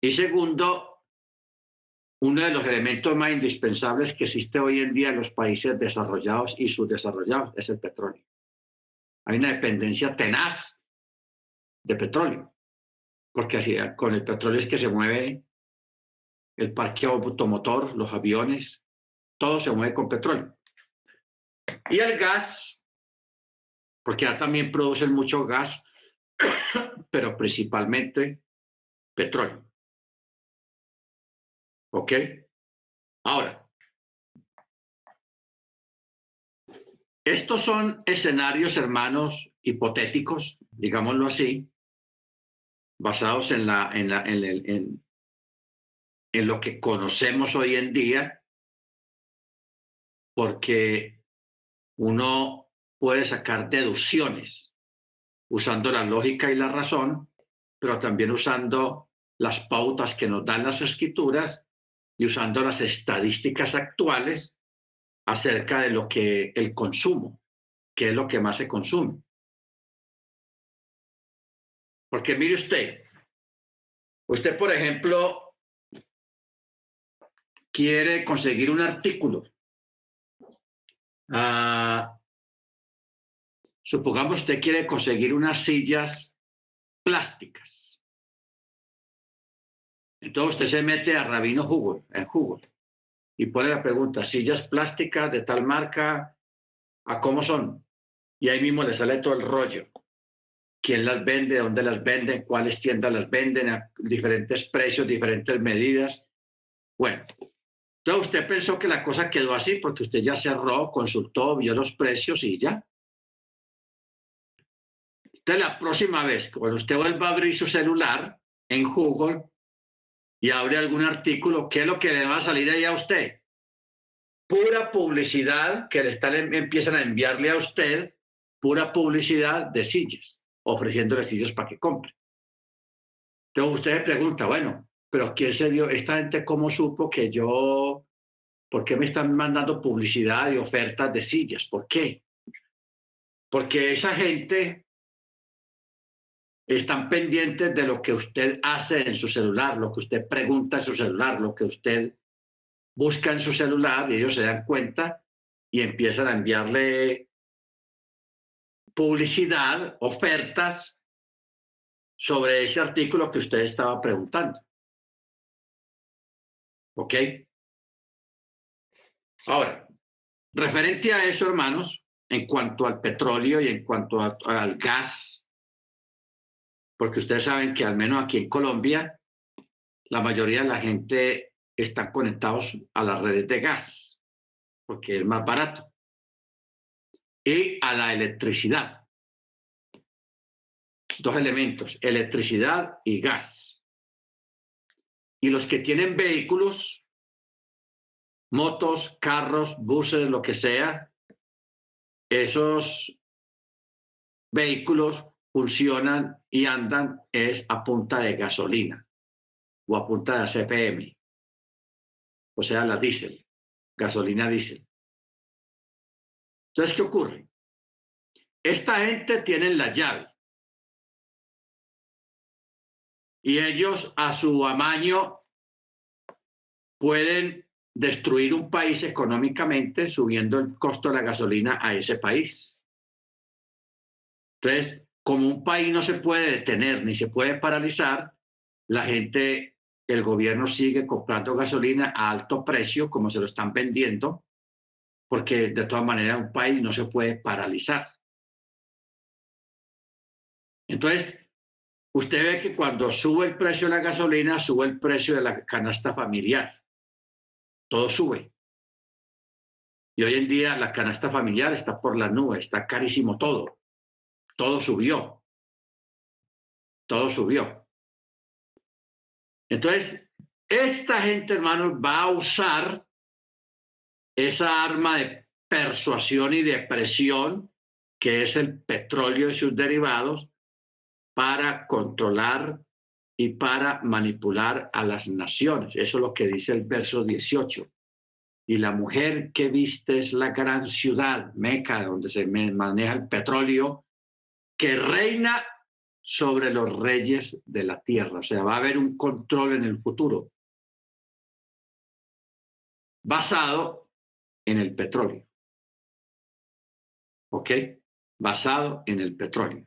Y segundo, uno de los elementos más indispensables que existe hoy en día en los países desarrollados y subdesarrollados es el petróleo. Hay una dependencia tenaz de petróleo, porque con el petróleo es que se mueve el parque automotor, los aviones, todo se mueve con petróleo. Y el gas, porque ya también producen mucho gas, pero principalmente petróleo. ¿Ok? Ahora, estos son escenarios, hermanos, hipotéticos, digámoslo así, basados en, la, en, la, en, en lo que conocemos hoy en día, porque uno puede sacar deducciones usando la lógica y la razón, pero también usando las pautas que nos dan las escrituras y usando las estadísticas actuales acerca de lo que el consumo, que es lo que más se consume. Porque mire usted, Usted, por ejemplo, quiere conseguir un artículo. Ah, supongamos usted quiere conseguir unas sillas plásticas. Entonces usted se mete a Rabino Google, en Google, y pone la pregunta, sillas plásticas de tal marca, ¿a cómo son? Y ahí mismo le sale todo el rollo. ¿Quién las vende? ¿Dónde las venden? ¿Cuáles tiendas las venden? A diferentes precios, diferentes medidas. Bueno, entonces usted pensó que la cosa quedó así porque usted ya cerró, consultó, vio los precios y ya. Entonces la próxima vez, cuando usted vuelva a abrir su celular en Google y abre algún artículo, ¿qué es lo que le va a salir ahí a usted? Pura publicidad que le están, empiezan a enviarle a usted, pura publicidad de sillas, ofreciéndole sillas para que compre. Entonces usted se pregunta, bueno, pero ¿quién se dio? ¿Esta gente cómo supo que yo, por qué me están mandando publicidad y ofertas de sillas? ¿Por qué? Porque esa gente están pendientes de lo que usted hace en su celular, lo que usted pregunta en su celular, lo que usted busca en su celular y ellos se dan cuenta y empiezan a enviarle publicidad, ofertas sobre ese artículo que usted estaba preguntando. ¿Ok? Ahora, referente a eso, hermanos, en cuanto al petróleo y en cuanto al gas, porque ustedes saben que al menos aquí en Colombia, la mayoría de la gente está conectados a las redes de gas, porque es más barato, y a la electricidad. Dos elementos, electricidad y gas. Y los que tienen vehículos, motos, carros, buses, lo que sea, esos vehículos funcionan y andan es a punta de gasolina o a punta de CPM, o sea, la diésel, gasolina diésel. Entonces, ¿qué ocurre? Esta gente tiene la llave y ellos a su amaño pueden destruir un país económicamente subiendo el costo de la gasolina a ese país. Entonces, como un país no se puede detener ni se puede paralizar, la gente, el gobierno sigue comprando gasolina a alto precio, como se lo están vendiendo, porque de todas maneras un país no se puede paralizar. Entonces, usted ve que cuando sube el precio de la gasolina, sube el precio de la canasta familiar. Todo sube. Y hoy en día la canasta familiar está por la nube, está carísimo todo. Todo subió. Todo subió. Entonces, esta gente, hermanos, va a usar esa arma de persuasión y de presión que es el petróleo y sus derivados para controlar y para manipular a las naciones. Eso es lo que dice el verso 18. Y la mujer que viste es la gran ciudad, Meca, donde se maneja el petróleo, que reina sobre los reyes de la tierra. O sea, va a haber un control en el futuro basado en el petróleo. ¿Ok? Basado en el petróleo.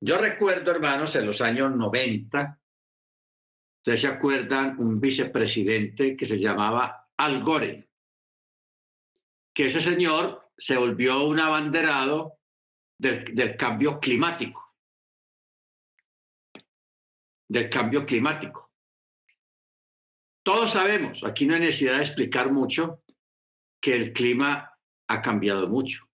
Yo recuerdo, hermanos, en los años 90, ustedes se acuerdan, un vicepresidente que se llamaba Al Gore, que ese señor se volvió un abanderado del, cambio climático, del cambio climático. Todos sabemos, aquí no hay necesidad de explicar mucho, que el clima ha cambiado mucho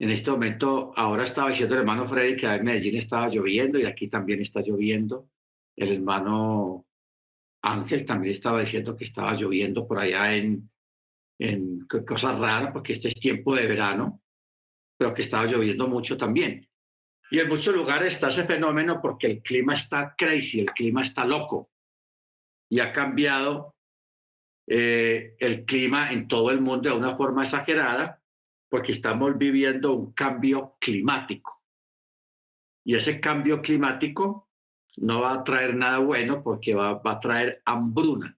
en este momento, ahora estaba diciendo el hermano Freddy que en Medellín estaba lloviendo y aquí también está lloviendo. El hermano Ángel también estaba diciendo que estaba lloviendo por allá en, en cosas raras, porque este es tiempo de verano, pero que estaba lloviendo mucho también. Y en muchos lugares está ese fenómeno porque el clima está crazy, el clima está loco y ha cambiado eh, el clima en todo el mundo de una forma exagerada porque estamos viviendo un cambio climático. Y ese cambio climático no va a traer nada bueno porque va, va a traer hambruna.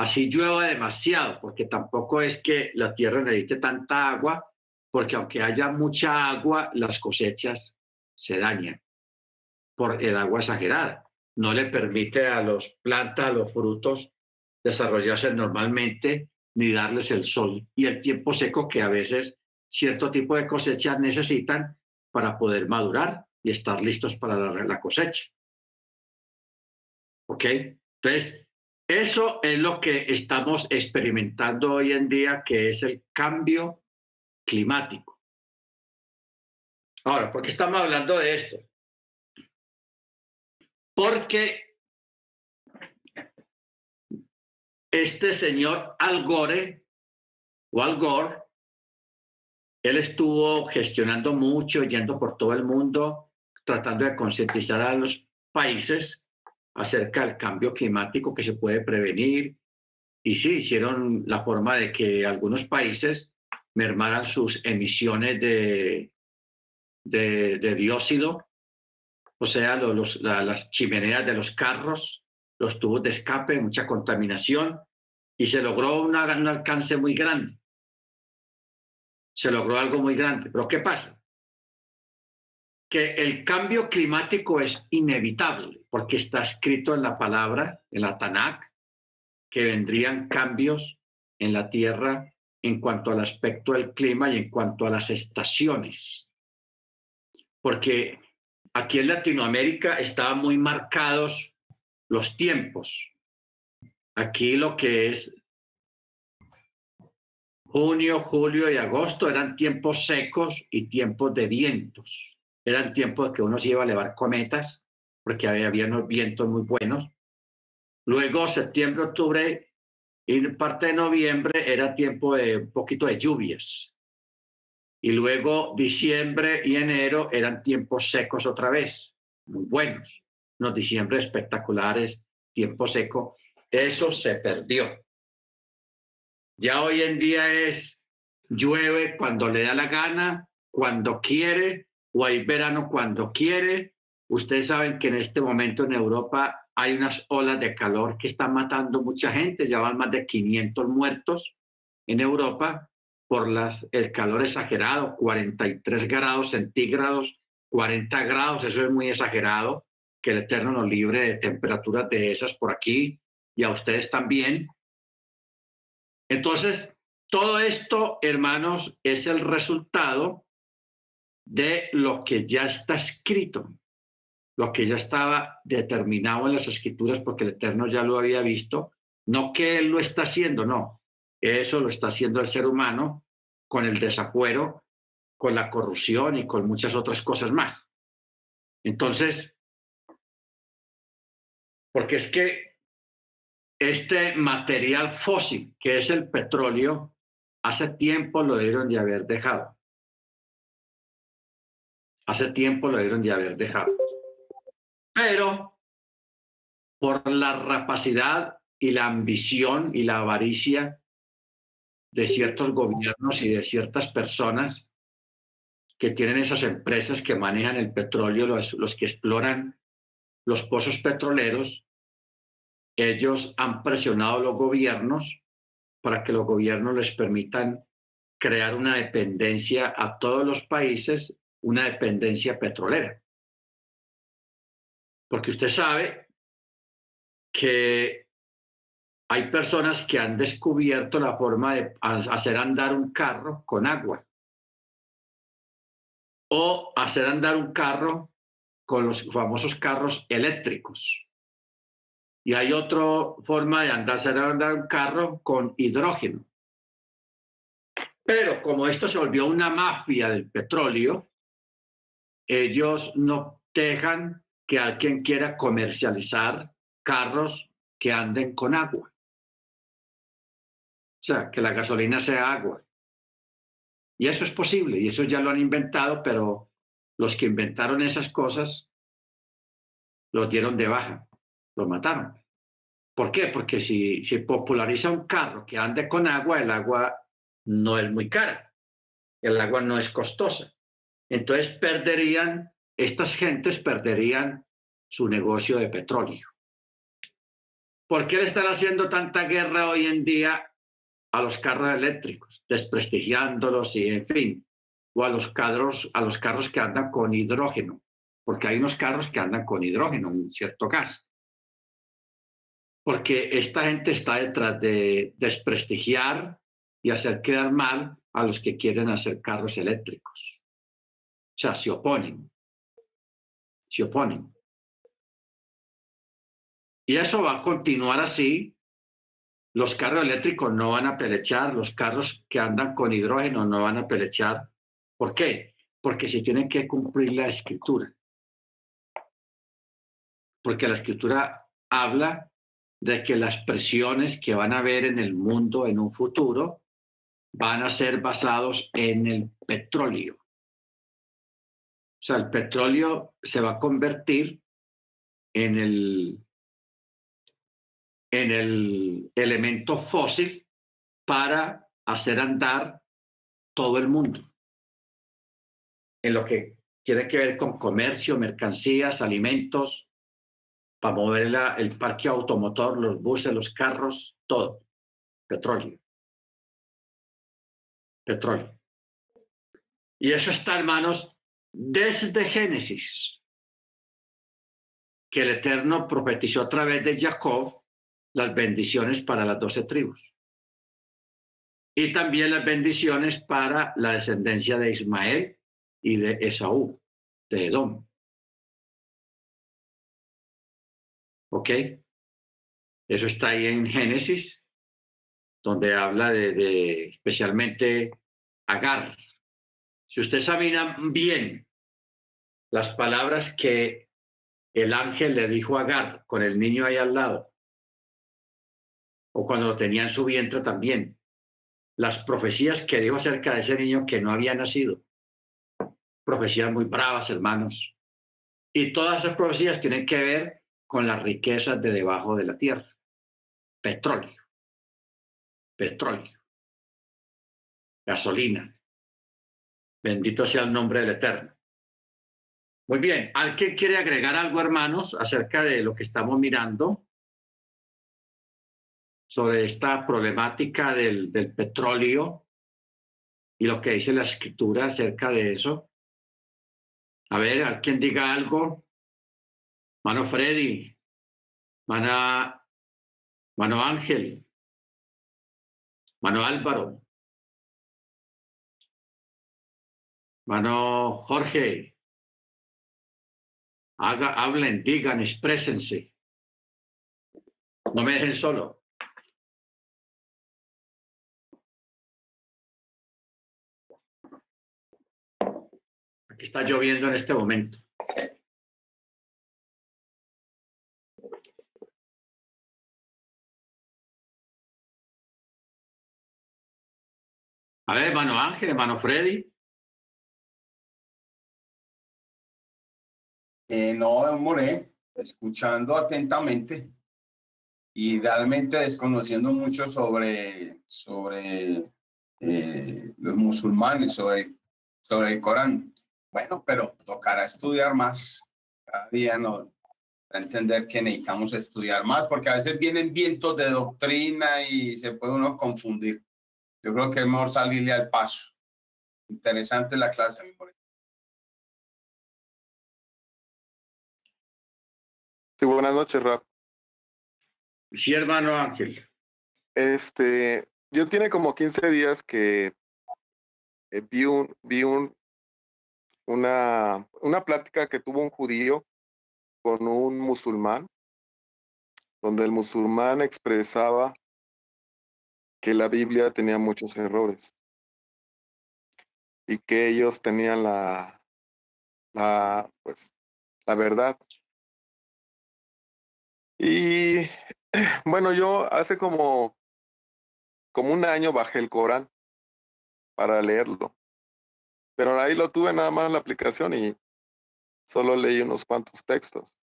Así llueva demasiado, porque tampoco es que la tierra necesite tanta agua, porque aunque haya mucha agua, las cosechas se dañan por el agua exagerada. No le permite a las plantas, a los frutos, desarrollarse normalmente ni darles el sol y el tiempo seco que a veces cierto tipo de cosechas necesitan para poder madurar y estar listos para la, cosecha. ¿Ok? Entonces, eso es lo que estamos experimentando hoy en día, que es el cambio climático. Ahora, ¿por qué estamos hablando de esto? Porque este señor Al Gore, o Al Gore, él estuvo gestionando mucho, yendo por todo el mundo, tratando de concientizar a los países acerca del cambio climático que se puede prevenir. Y sí, hicieron la forma de que algunos países mermaran sus emisiones de, de, dióxido, o sea, los, las chimeneas de los carros, los tubos de escape, mucha contaminación, y se logró un alcance muy grande. Se logró algo muy grande. Pero ¿qué pasa? Que el cambio climático es inevitable, porque está escrito en la palabra, en la Tanakh, que vendrían cambios en la Tierra en cuanto al aspecto del clima y en cuanto a las estaciones. Porque aquí en Latinoamérica estaban muy marcados los tiempos. Aquí lo que es junio, julio y agosto eran tiempos secos y tiempos de vientos. Eran tiempos que uno se iba a elevar cometas porque había, unos vientos muy buenos. Luego septiembre, octubre y parte de noviembre era tiempo de un poquito de lluvias. Y luego diciembre y enero eran tiempos secos otra vez, muy buenos. Unos diciembre espectaculares, tiempo seco. Eso se perdió. Ya hoy en día es llueve cuando le da la gana, cuando quiere, o hay verano cuando quiere. Ustedes saben que en este momento en Europa hay unas olas de calor que están matando mucha gente, ya van más de 500 muertos en Europa por las, el calor exagerado, 43 grados centígrados, 40 grados, eso es muy exagerado, que el Eterno nos libre de temperaturas de esas por aquí y a ustedes también. Entonces, todo esto, hermanos, es el resultado de lo que ya está escrito, lo que ya estaba determinado en las escrituras, porque el Eterno ya lo había visto, no que Él lo está haciendo, no, eso lo está haciendo el ser humano con el desafuero, con la corrupción y con muchas otras cosas más. Entonces, porque es que este material fósil, que es el petróleo, hace tiempo lo dieron de haber dejado. Hace tiempo lo dieron de haber dejado. Pero por la rapacidad y la ambición y la avaricia de ciertos gobiernos y de ciertas personas que tienen esas empresas que manejan el petróleo, los, los que exploran los pozos petroleros, ellos han presionado a los gobiernos para que los gobiernos les permitan crear una dependencia a todos los países, una dependencia petrolera. Porque usted sabe que hay personas que han descubierto la forma de hacer andar un carro con agua o hacer andar un carro con los famosos carros eléctricos. Y hay otra forma de andar, hacer andar un carro con hidrógeno. Pero como esto se volvió una mafia del petróleo, ellos no dejan que alguien quiera comercializar carros que anden con agua. O sea, que la gasolina sea agua. Y eso es posible, y eso ya lo han inventado, pero los que inventaron esas cosas los dieron de baja, los mataron. ¿Por qué? Porque si se populariza un carro que ande con agua, el agua no es muy cara, el agua no es costosa. Entonces perderían estas gentes perderían su negocio de petróleo. ¿Por qué le están haciendo tanta guerra hoy en día a los carros eléctricos, desprestigiándolos y en fin, o a los carros, a los carros que andan con hidrógeno? Porque hay unos carros que andan con hidrógeno, un cierto gas. Porque esta gente está detrás de desprestigiar y hacer quedar mal a los que quieren hacer carros eléctricos. O sea, se oponen. Se oponen. Y eso va a continuar así. Los carros eléctricos no van a pelechar, los carros que andan con hidrógeno no van a pelechar. ¿Por qué? Porque se tienen que cumplir la escritura. Porque la escritura habla de que las presiones que van a haber en el mundo en un futuro van a ser basados en el petróleo. O sea, el petróleo se va a convertir en el en el elemento fósil para hacer andar todo el mundo. En lo que tiene que ver con comercio, mercancías, alimentos, para mover el parque automotor, los buses, los carros, todo. Petróleo. Petróleo. Y eso está, hermanos, desde Génesis, que el Eterno profetizó a través de Jacob las bendiciones para las doce tribus. Y también las bendiciones para la descendencia de Ismael y de Esaú, de Edom. ¿Ok? Eso está ahí en Génesis, donde habla de, de especialmente Agar. Si usted examina bien las palabras que el ángel le dijo a Agar con el niño ahí al lado, o cuando lo tenía en su vientre también. Las profecías que dijo acerca de ese niño que no había nacido. Profecías muy bravas, hermanos. Y todas esas profecías tienen que ver con las riquezas de debajo de la tierra. Petróleo. Petróleo. Gasolina. Bendito sea el nombre del Eterno. Muy bien, ¿alguien quiere agregar algo, hermanos, acerca de lo que estamos mirando? sobre esta problemática del, petróleo y lo que dice la escritura acerca de eso. A ver, alguien diga algo. Mano Freddy, Mana, Mano Ángel, Mano Álvaro, Mano Jorge. Haga, hablen, digan, exprésense. No me dejen solo. que está lloviendo en este momento. A ver, hermano Ángel, hermano Freddy. Eh, no, More, escuchando atentamente y realmente desconociendo mucho sobre, sobre eh, los musulmanes, sobre, sobre el Corán. Bueno, pero tocará estudiar más. Cada día no entender que necesitamos estudiar más, porque a veces vienen vientos de doctrina y se puede uno confundir. Yo creo que es mejor salirle al paso. Interesante la clase, mi Sí, buenas noches, Rap. Sí, hermano Ángel. Este, yo tiene como 15 días que eh, vi un, vi un, una, una plática que tuvo un judío con un musulmán, donde el musulmán expresaba que la Biblia tenía muchos errores y que ellos tenían la, la, pues, la verdad. Y bueno, yo hace como, como un año bajé el Corán para leerlo. Pero ahí lo tuve nada más en la aplicación y solo leí unos cuantos textos.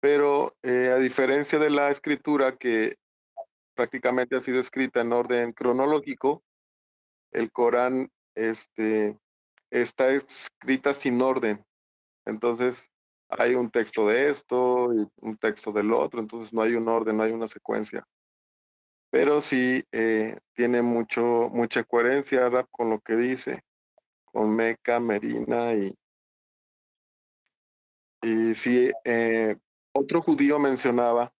Pero eh, a diferencia de la escritura que prácticamente ha sido escrita en orden cronológico, el Corán este, está escrita sin orden. Entonces, hay un texto de esto y un texto del otro, entonces no hay un orden, no hay una secuencia. Pero sí eh, tiene mucho, mucha coherencia con lo que dice, con Meca, Medina y, y sí, eh, otro judío mencionaba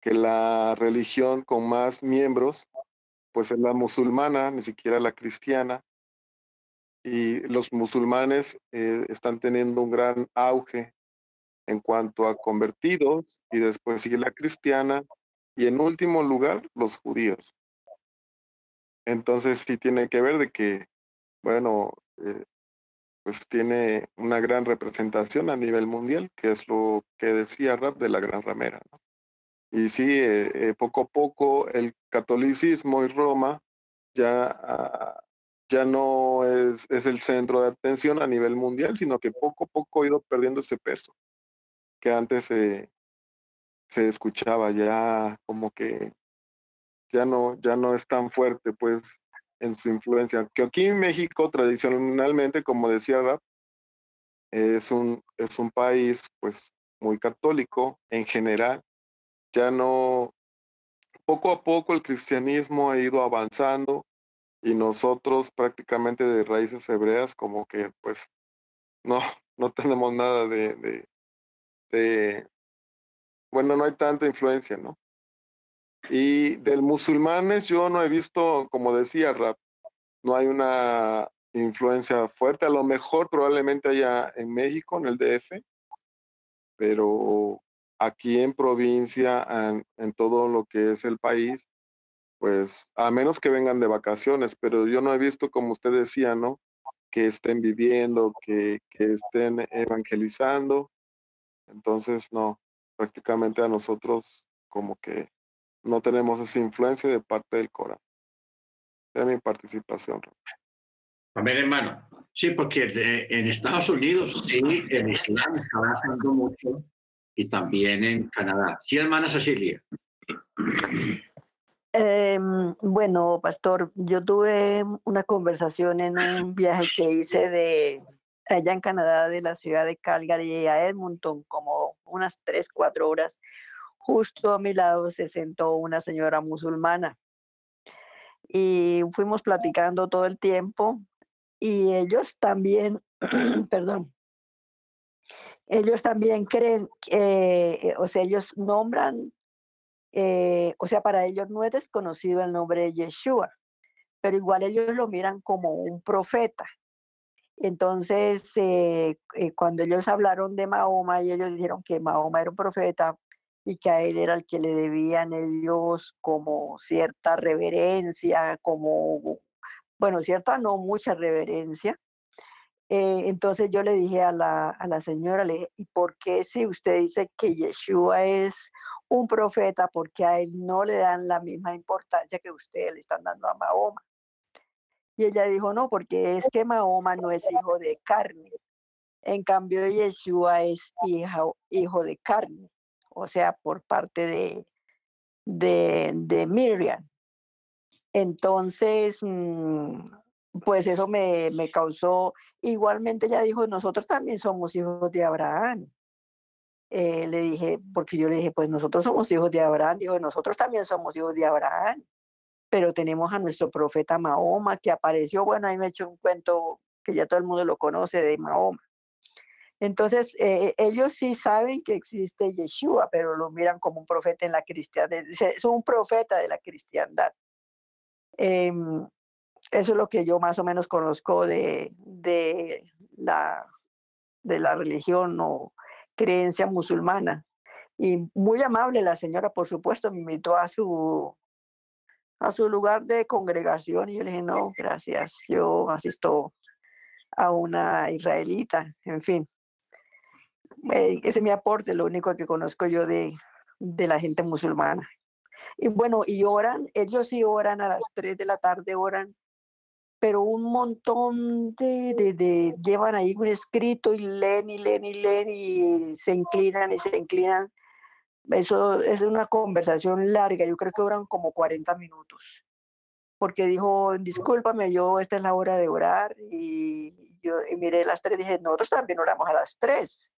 que la religión con más miembros, pues es la musulmana, ni siquiera la cristiana, y los musulmanes eh, están teniendo un gran auge en cuanto a convertidos y después sigue la cristiana y en último lugar los judíos. Entonces sí tiene que ver de que, bueno, eh, pues tiene una gran representación a nivel mundial, que es lo que decía Rap de la Gran Ramera. Y sí, eh, poco a poco el catolicismo y Roma ya ah, ya no es, el centro de atención a nivel mundial, sino que poco a poco ha ido perdiendo ese peso que antes se, se escuchaba, ya como que ya no, ya no es tan fuerte pues en su influencia. Que aquí en México tradicionalmente, como decía Rap, es un, es un país pues muy católico en general. Ya no, poco a poco el cristianismo ha ido avanzando, y nosotros prácticamente de raíces hebreas como que pues no, no tenemos nada de, de, bueno, no hay tanta influencia, ¿no? Y del musulmanes yo no he visto, como decía Rap, no hay una influencia fuerte, a lo mejor probablemente haya en México, en el DF, pero aquí en provincia, en, en todo lo que es el país, pues a menos que vengan de vacaciones, pero yo no he visto, como usted decía, ¿no? Que estén viviendo, que, que estén evangelizando. Entonces, no, prácticamente a nosotros como que no tenemos esa influencia de parte del Corán. Es mi participación. Amén, hermano. Sí, porque en Estados Unidos sí, el Islam está avanzando mucho y también en Canadá. Sí, hermana Cecilia. Em, bueno, pastor, yo tuve una conversación en un viaje que hice de allá en Canadá, de la ciudad de Calgary a Edmonton, como unas tres, cuatro horas. Justo a mi lado se sentó una señora musulmana y fuimos platicando todo el tiempo y ellos también, perdón, ellos también creen, que, o sea, ellos nombran eh, o sea, para ellos no es desconocido el nombre de Yeshua, pero igual ellos lo miran como un profeta. Entonces, eh, eh, cuando ellos hablaron de Mahoma y ellos dijeron que Mahoma era un profeta y que a él era el que le debían ellos como cierta reverencia, como, bueno, cierta no mucha reverencia. entonces yo le dije a la, a la señora, le dije, ¿y por qué si usted dice que Yeshua es un profeta porque a él no le dan la misma importancia que ustedes le están dando a Mahoma. Y ella dijo, no, porque es que Mahoma no es hijo de carne. En cambio, Yeshua es hijo, hijo de carne, o sea, por parte de, de, de Miriam. Entonces, mm, pues eso me, me causó, igualmente ella dijo, nosotros también somos hijos de Abraham. Eh, le dije, porque yo le dije, pues nosotros somos hijos de Abraham, dijo, nosotros también somos hijos de Abraham, pero tenemos a nuestro profeta Mahoma que apareció, bueno, ahí me he hecho un cuento que ya todo el mundo lo conoce de Mahoma. Entonces, eh, ellos sí saben que existe Yeshua, pero lo miran como un profeta en la cristiandad, es un profeta de la cristiandad. Em, eso es lo que yo más o menos conozco de, de, la, de la religión o creencia musulmana. Y muy amable la señora, por supuesto, me invitó a su, a su lugar de congregación y yo le dije, no, gracias, yo asisto a una israelita, en fin. Eh, ese es mi aporte, lo único que conozco yo de, de la gente musulmana. Y bueno, y oran, ellos sí oran a las 3 de la tarde, oran pero un montón de, de, llevan ahí un escrito y leen y leen y leen y se inclinan y se inclinan. Eso es una conversación larga, yo creo que duran como 40 minutos, porque dijo, discúlpame, yo esta es la hora de orar y yo miré las tres y dije, nosotros también oramos a las tres.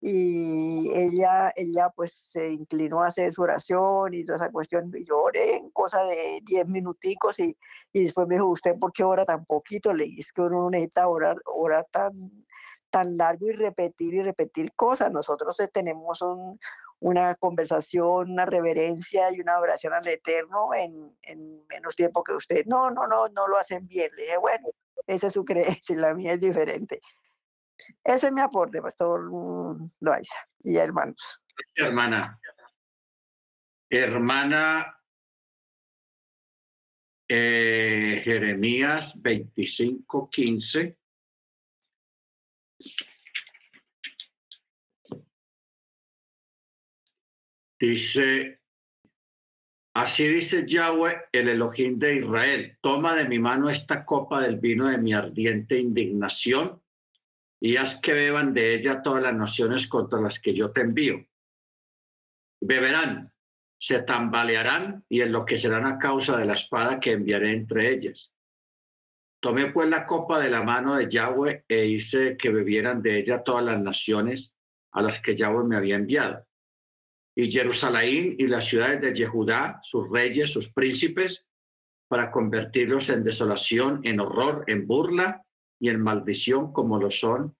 Y ella, ella pues se inclinó a hacer su oración y toda esa cuestión. Yo oré en cosa de diez minuticos y, y después me dijo, ¿usted por qué ora tan poquito? Le dije, es que uno no necesita orar, orar tan, tan largo y repetir y repetir cosas. Nosotros eh, tenemos un, una conversación, una reverencia y una oración al Eterno en, en, menos tiempo que usted. No, no, no, no lo hacen bien. Le dije, bueno, esa es su creencia, la mía es diferente. Ese es mi aporte, Pastor Loaiza y hermanos. Hermana. Hermana eh, Jeremías 25, Dice, así dice Yahweh, el Elohim de Israel, toma de mi mano esta copa del vino de mi ardiente indignación y haz que beban de ella todas las naciones contra las que yo te envío. Beberán, se tambalearán y enloquecerán a causa de la espada que enviaré entre ellas. Tomé pues la copa de la mano de Yahweh e hice que bebieran de ella todas las naciones a las que Yahweh me había enviado y Jerusalén y las ciudades de Yehudá, sus reyes, sus príncipes, para convertirlos en desolación, en horror, en burla y en maldición como lo son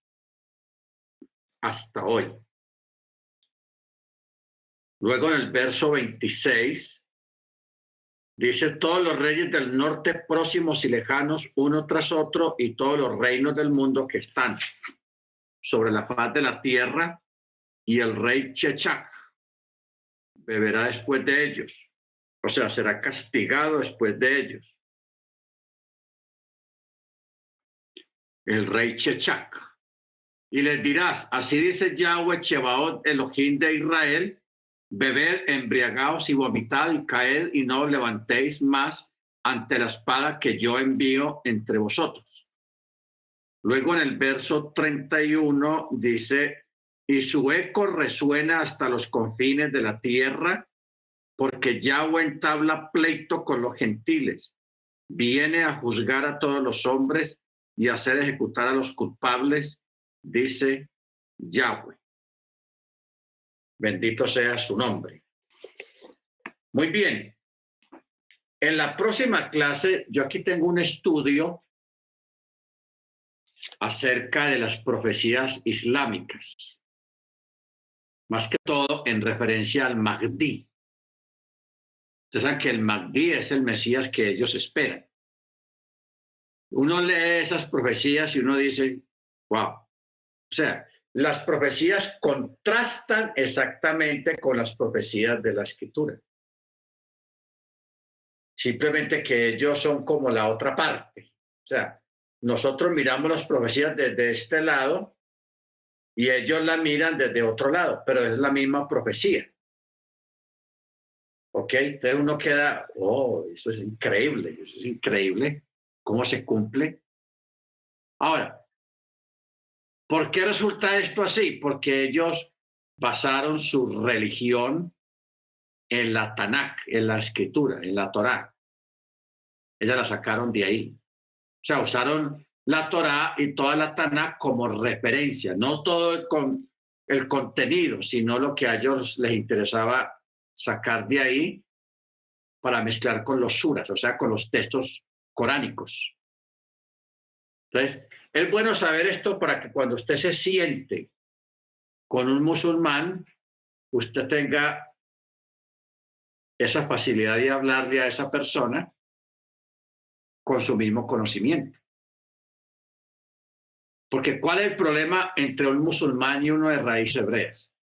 hasta hoy. Luego en el verso 26 dice, todos los reyes del norte próximos y lejanos, uno tras otro, y todos los reinos del mundo que están sobre la faz de la tierra, y el rey Chechak, beberá después de ellos, o sea, será castigado después de ellos. El rey Chechak. Y les dirás, así dice Yahweh Chebaot, Elohim de Israel, beber, embriagaos y vomitad y caed y no levantéis más ante la espada que yo envío entre vosotros. Luego en el verso 31 dice, y su eco resuena hasta los confines de la tierra, porque Yahweh entabla pleito con los gentiles, viene a juzgar a todos los hombres y a hacer ejecutar a los culpables, dice Yahweh. Bendito sea su nombre. Muy bien. En la próxima clase, yo aquí tengo un estudio acerca de las profecías islámicas más que todo en referencia al Magdi. Ustedes saben que el Magdi es el Mesías que ellos esperan. Uno lee esas profecías y uno dice, wow. O sea, las profecías contrastan exactamente con las profecías de la escritura. Simplemente que ellos son como la otra parte. O sea, nosotros miramos las profecías desde este lado y ellos la miran desde otro lado, pero es la misma profecía. ¿Ok? Entonces uno queda, oh, eso es increíble, eso es increíble, cómo se cumple. Ahora, ¿por qué resulta esto así? Porque ellos basaron su religión en la Tanakh, en la escritura, en la Torá. Ellas la sacaron de ahí. O sea, usaron la Torá y toda la Taná como referencia, no todo el, con, el contenido, sino lo que a ellos les interesaba sacar de ahí para mezclar con los suras, o sea, con los textos coránicos. Entonces, es bueno saber esto para que cuando usted se siente con un musulmán, usted tenga esa facilidad de hablarle a esa persona con su mismo conocimiento. Porque ¿cuál es el problema entre un musulmán y uno de raíces hebreas?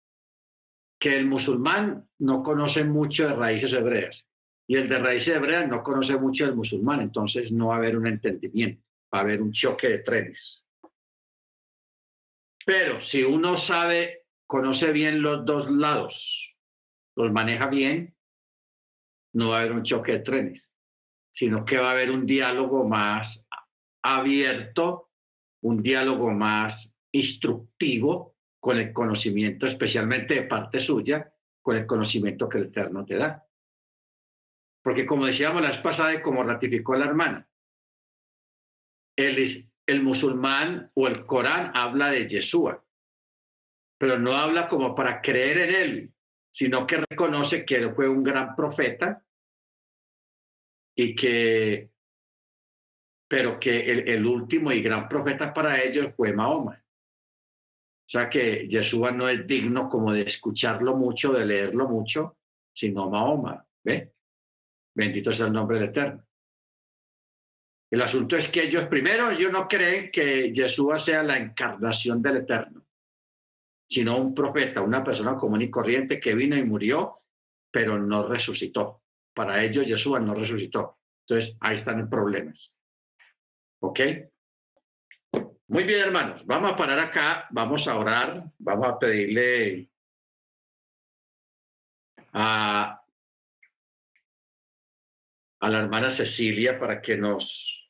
Que el musulmán no conoce mucho de raíces hebreas y el de raíces hebreas no conoce mucho del musulmán, entonces no va a haber un entendimiento, va a haber un choque de trenes. Pero si uno sabe, conoce bien los dos lados, los maneja bien, no va a haber un choque de trenes, sino que va a haber un diálogo más abierto un diálogo más instructivo con el conocimiento, especialmente de parte suya, con el conocimiento que el Eterno te da. Porque como decíamos la vez pasada y como ratificó la hermana, el, el musulmán o el Corán habla de Yeshua, pero no habla como para creer en él, sino que reconoce que él fue un gran profeta y que, pero que el, último y gran profeta para ellos fue Mahoma. O sea que Yeshua no es digno como de escucharlo mucho, de leerlo mucho, sino Mahoma. ¿Ve? Bendito sea el nombre del Eterno. El asunto es que ellos, primero, ellos no creen que Yeshua sea la encarnación del Eterno, sino un profeta, una persona común y corriente que vino y murió, pero no resucitó. Para ellos, Yeshua no resucitó. Entonces, ahí están los problemas. ¿Ok? Muy bien, hermanos. Vamos a parar acá, vamos a orar, vamos a pedirle a, a la hermana Cecilia para que nos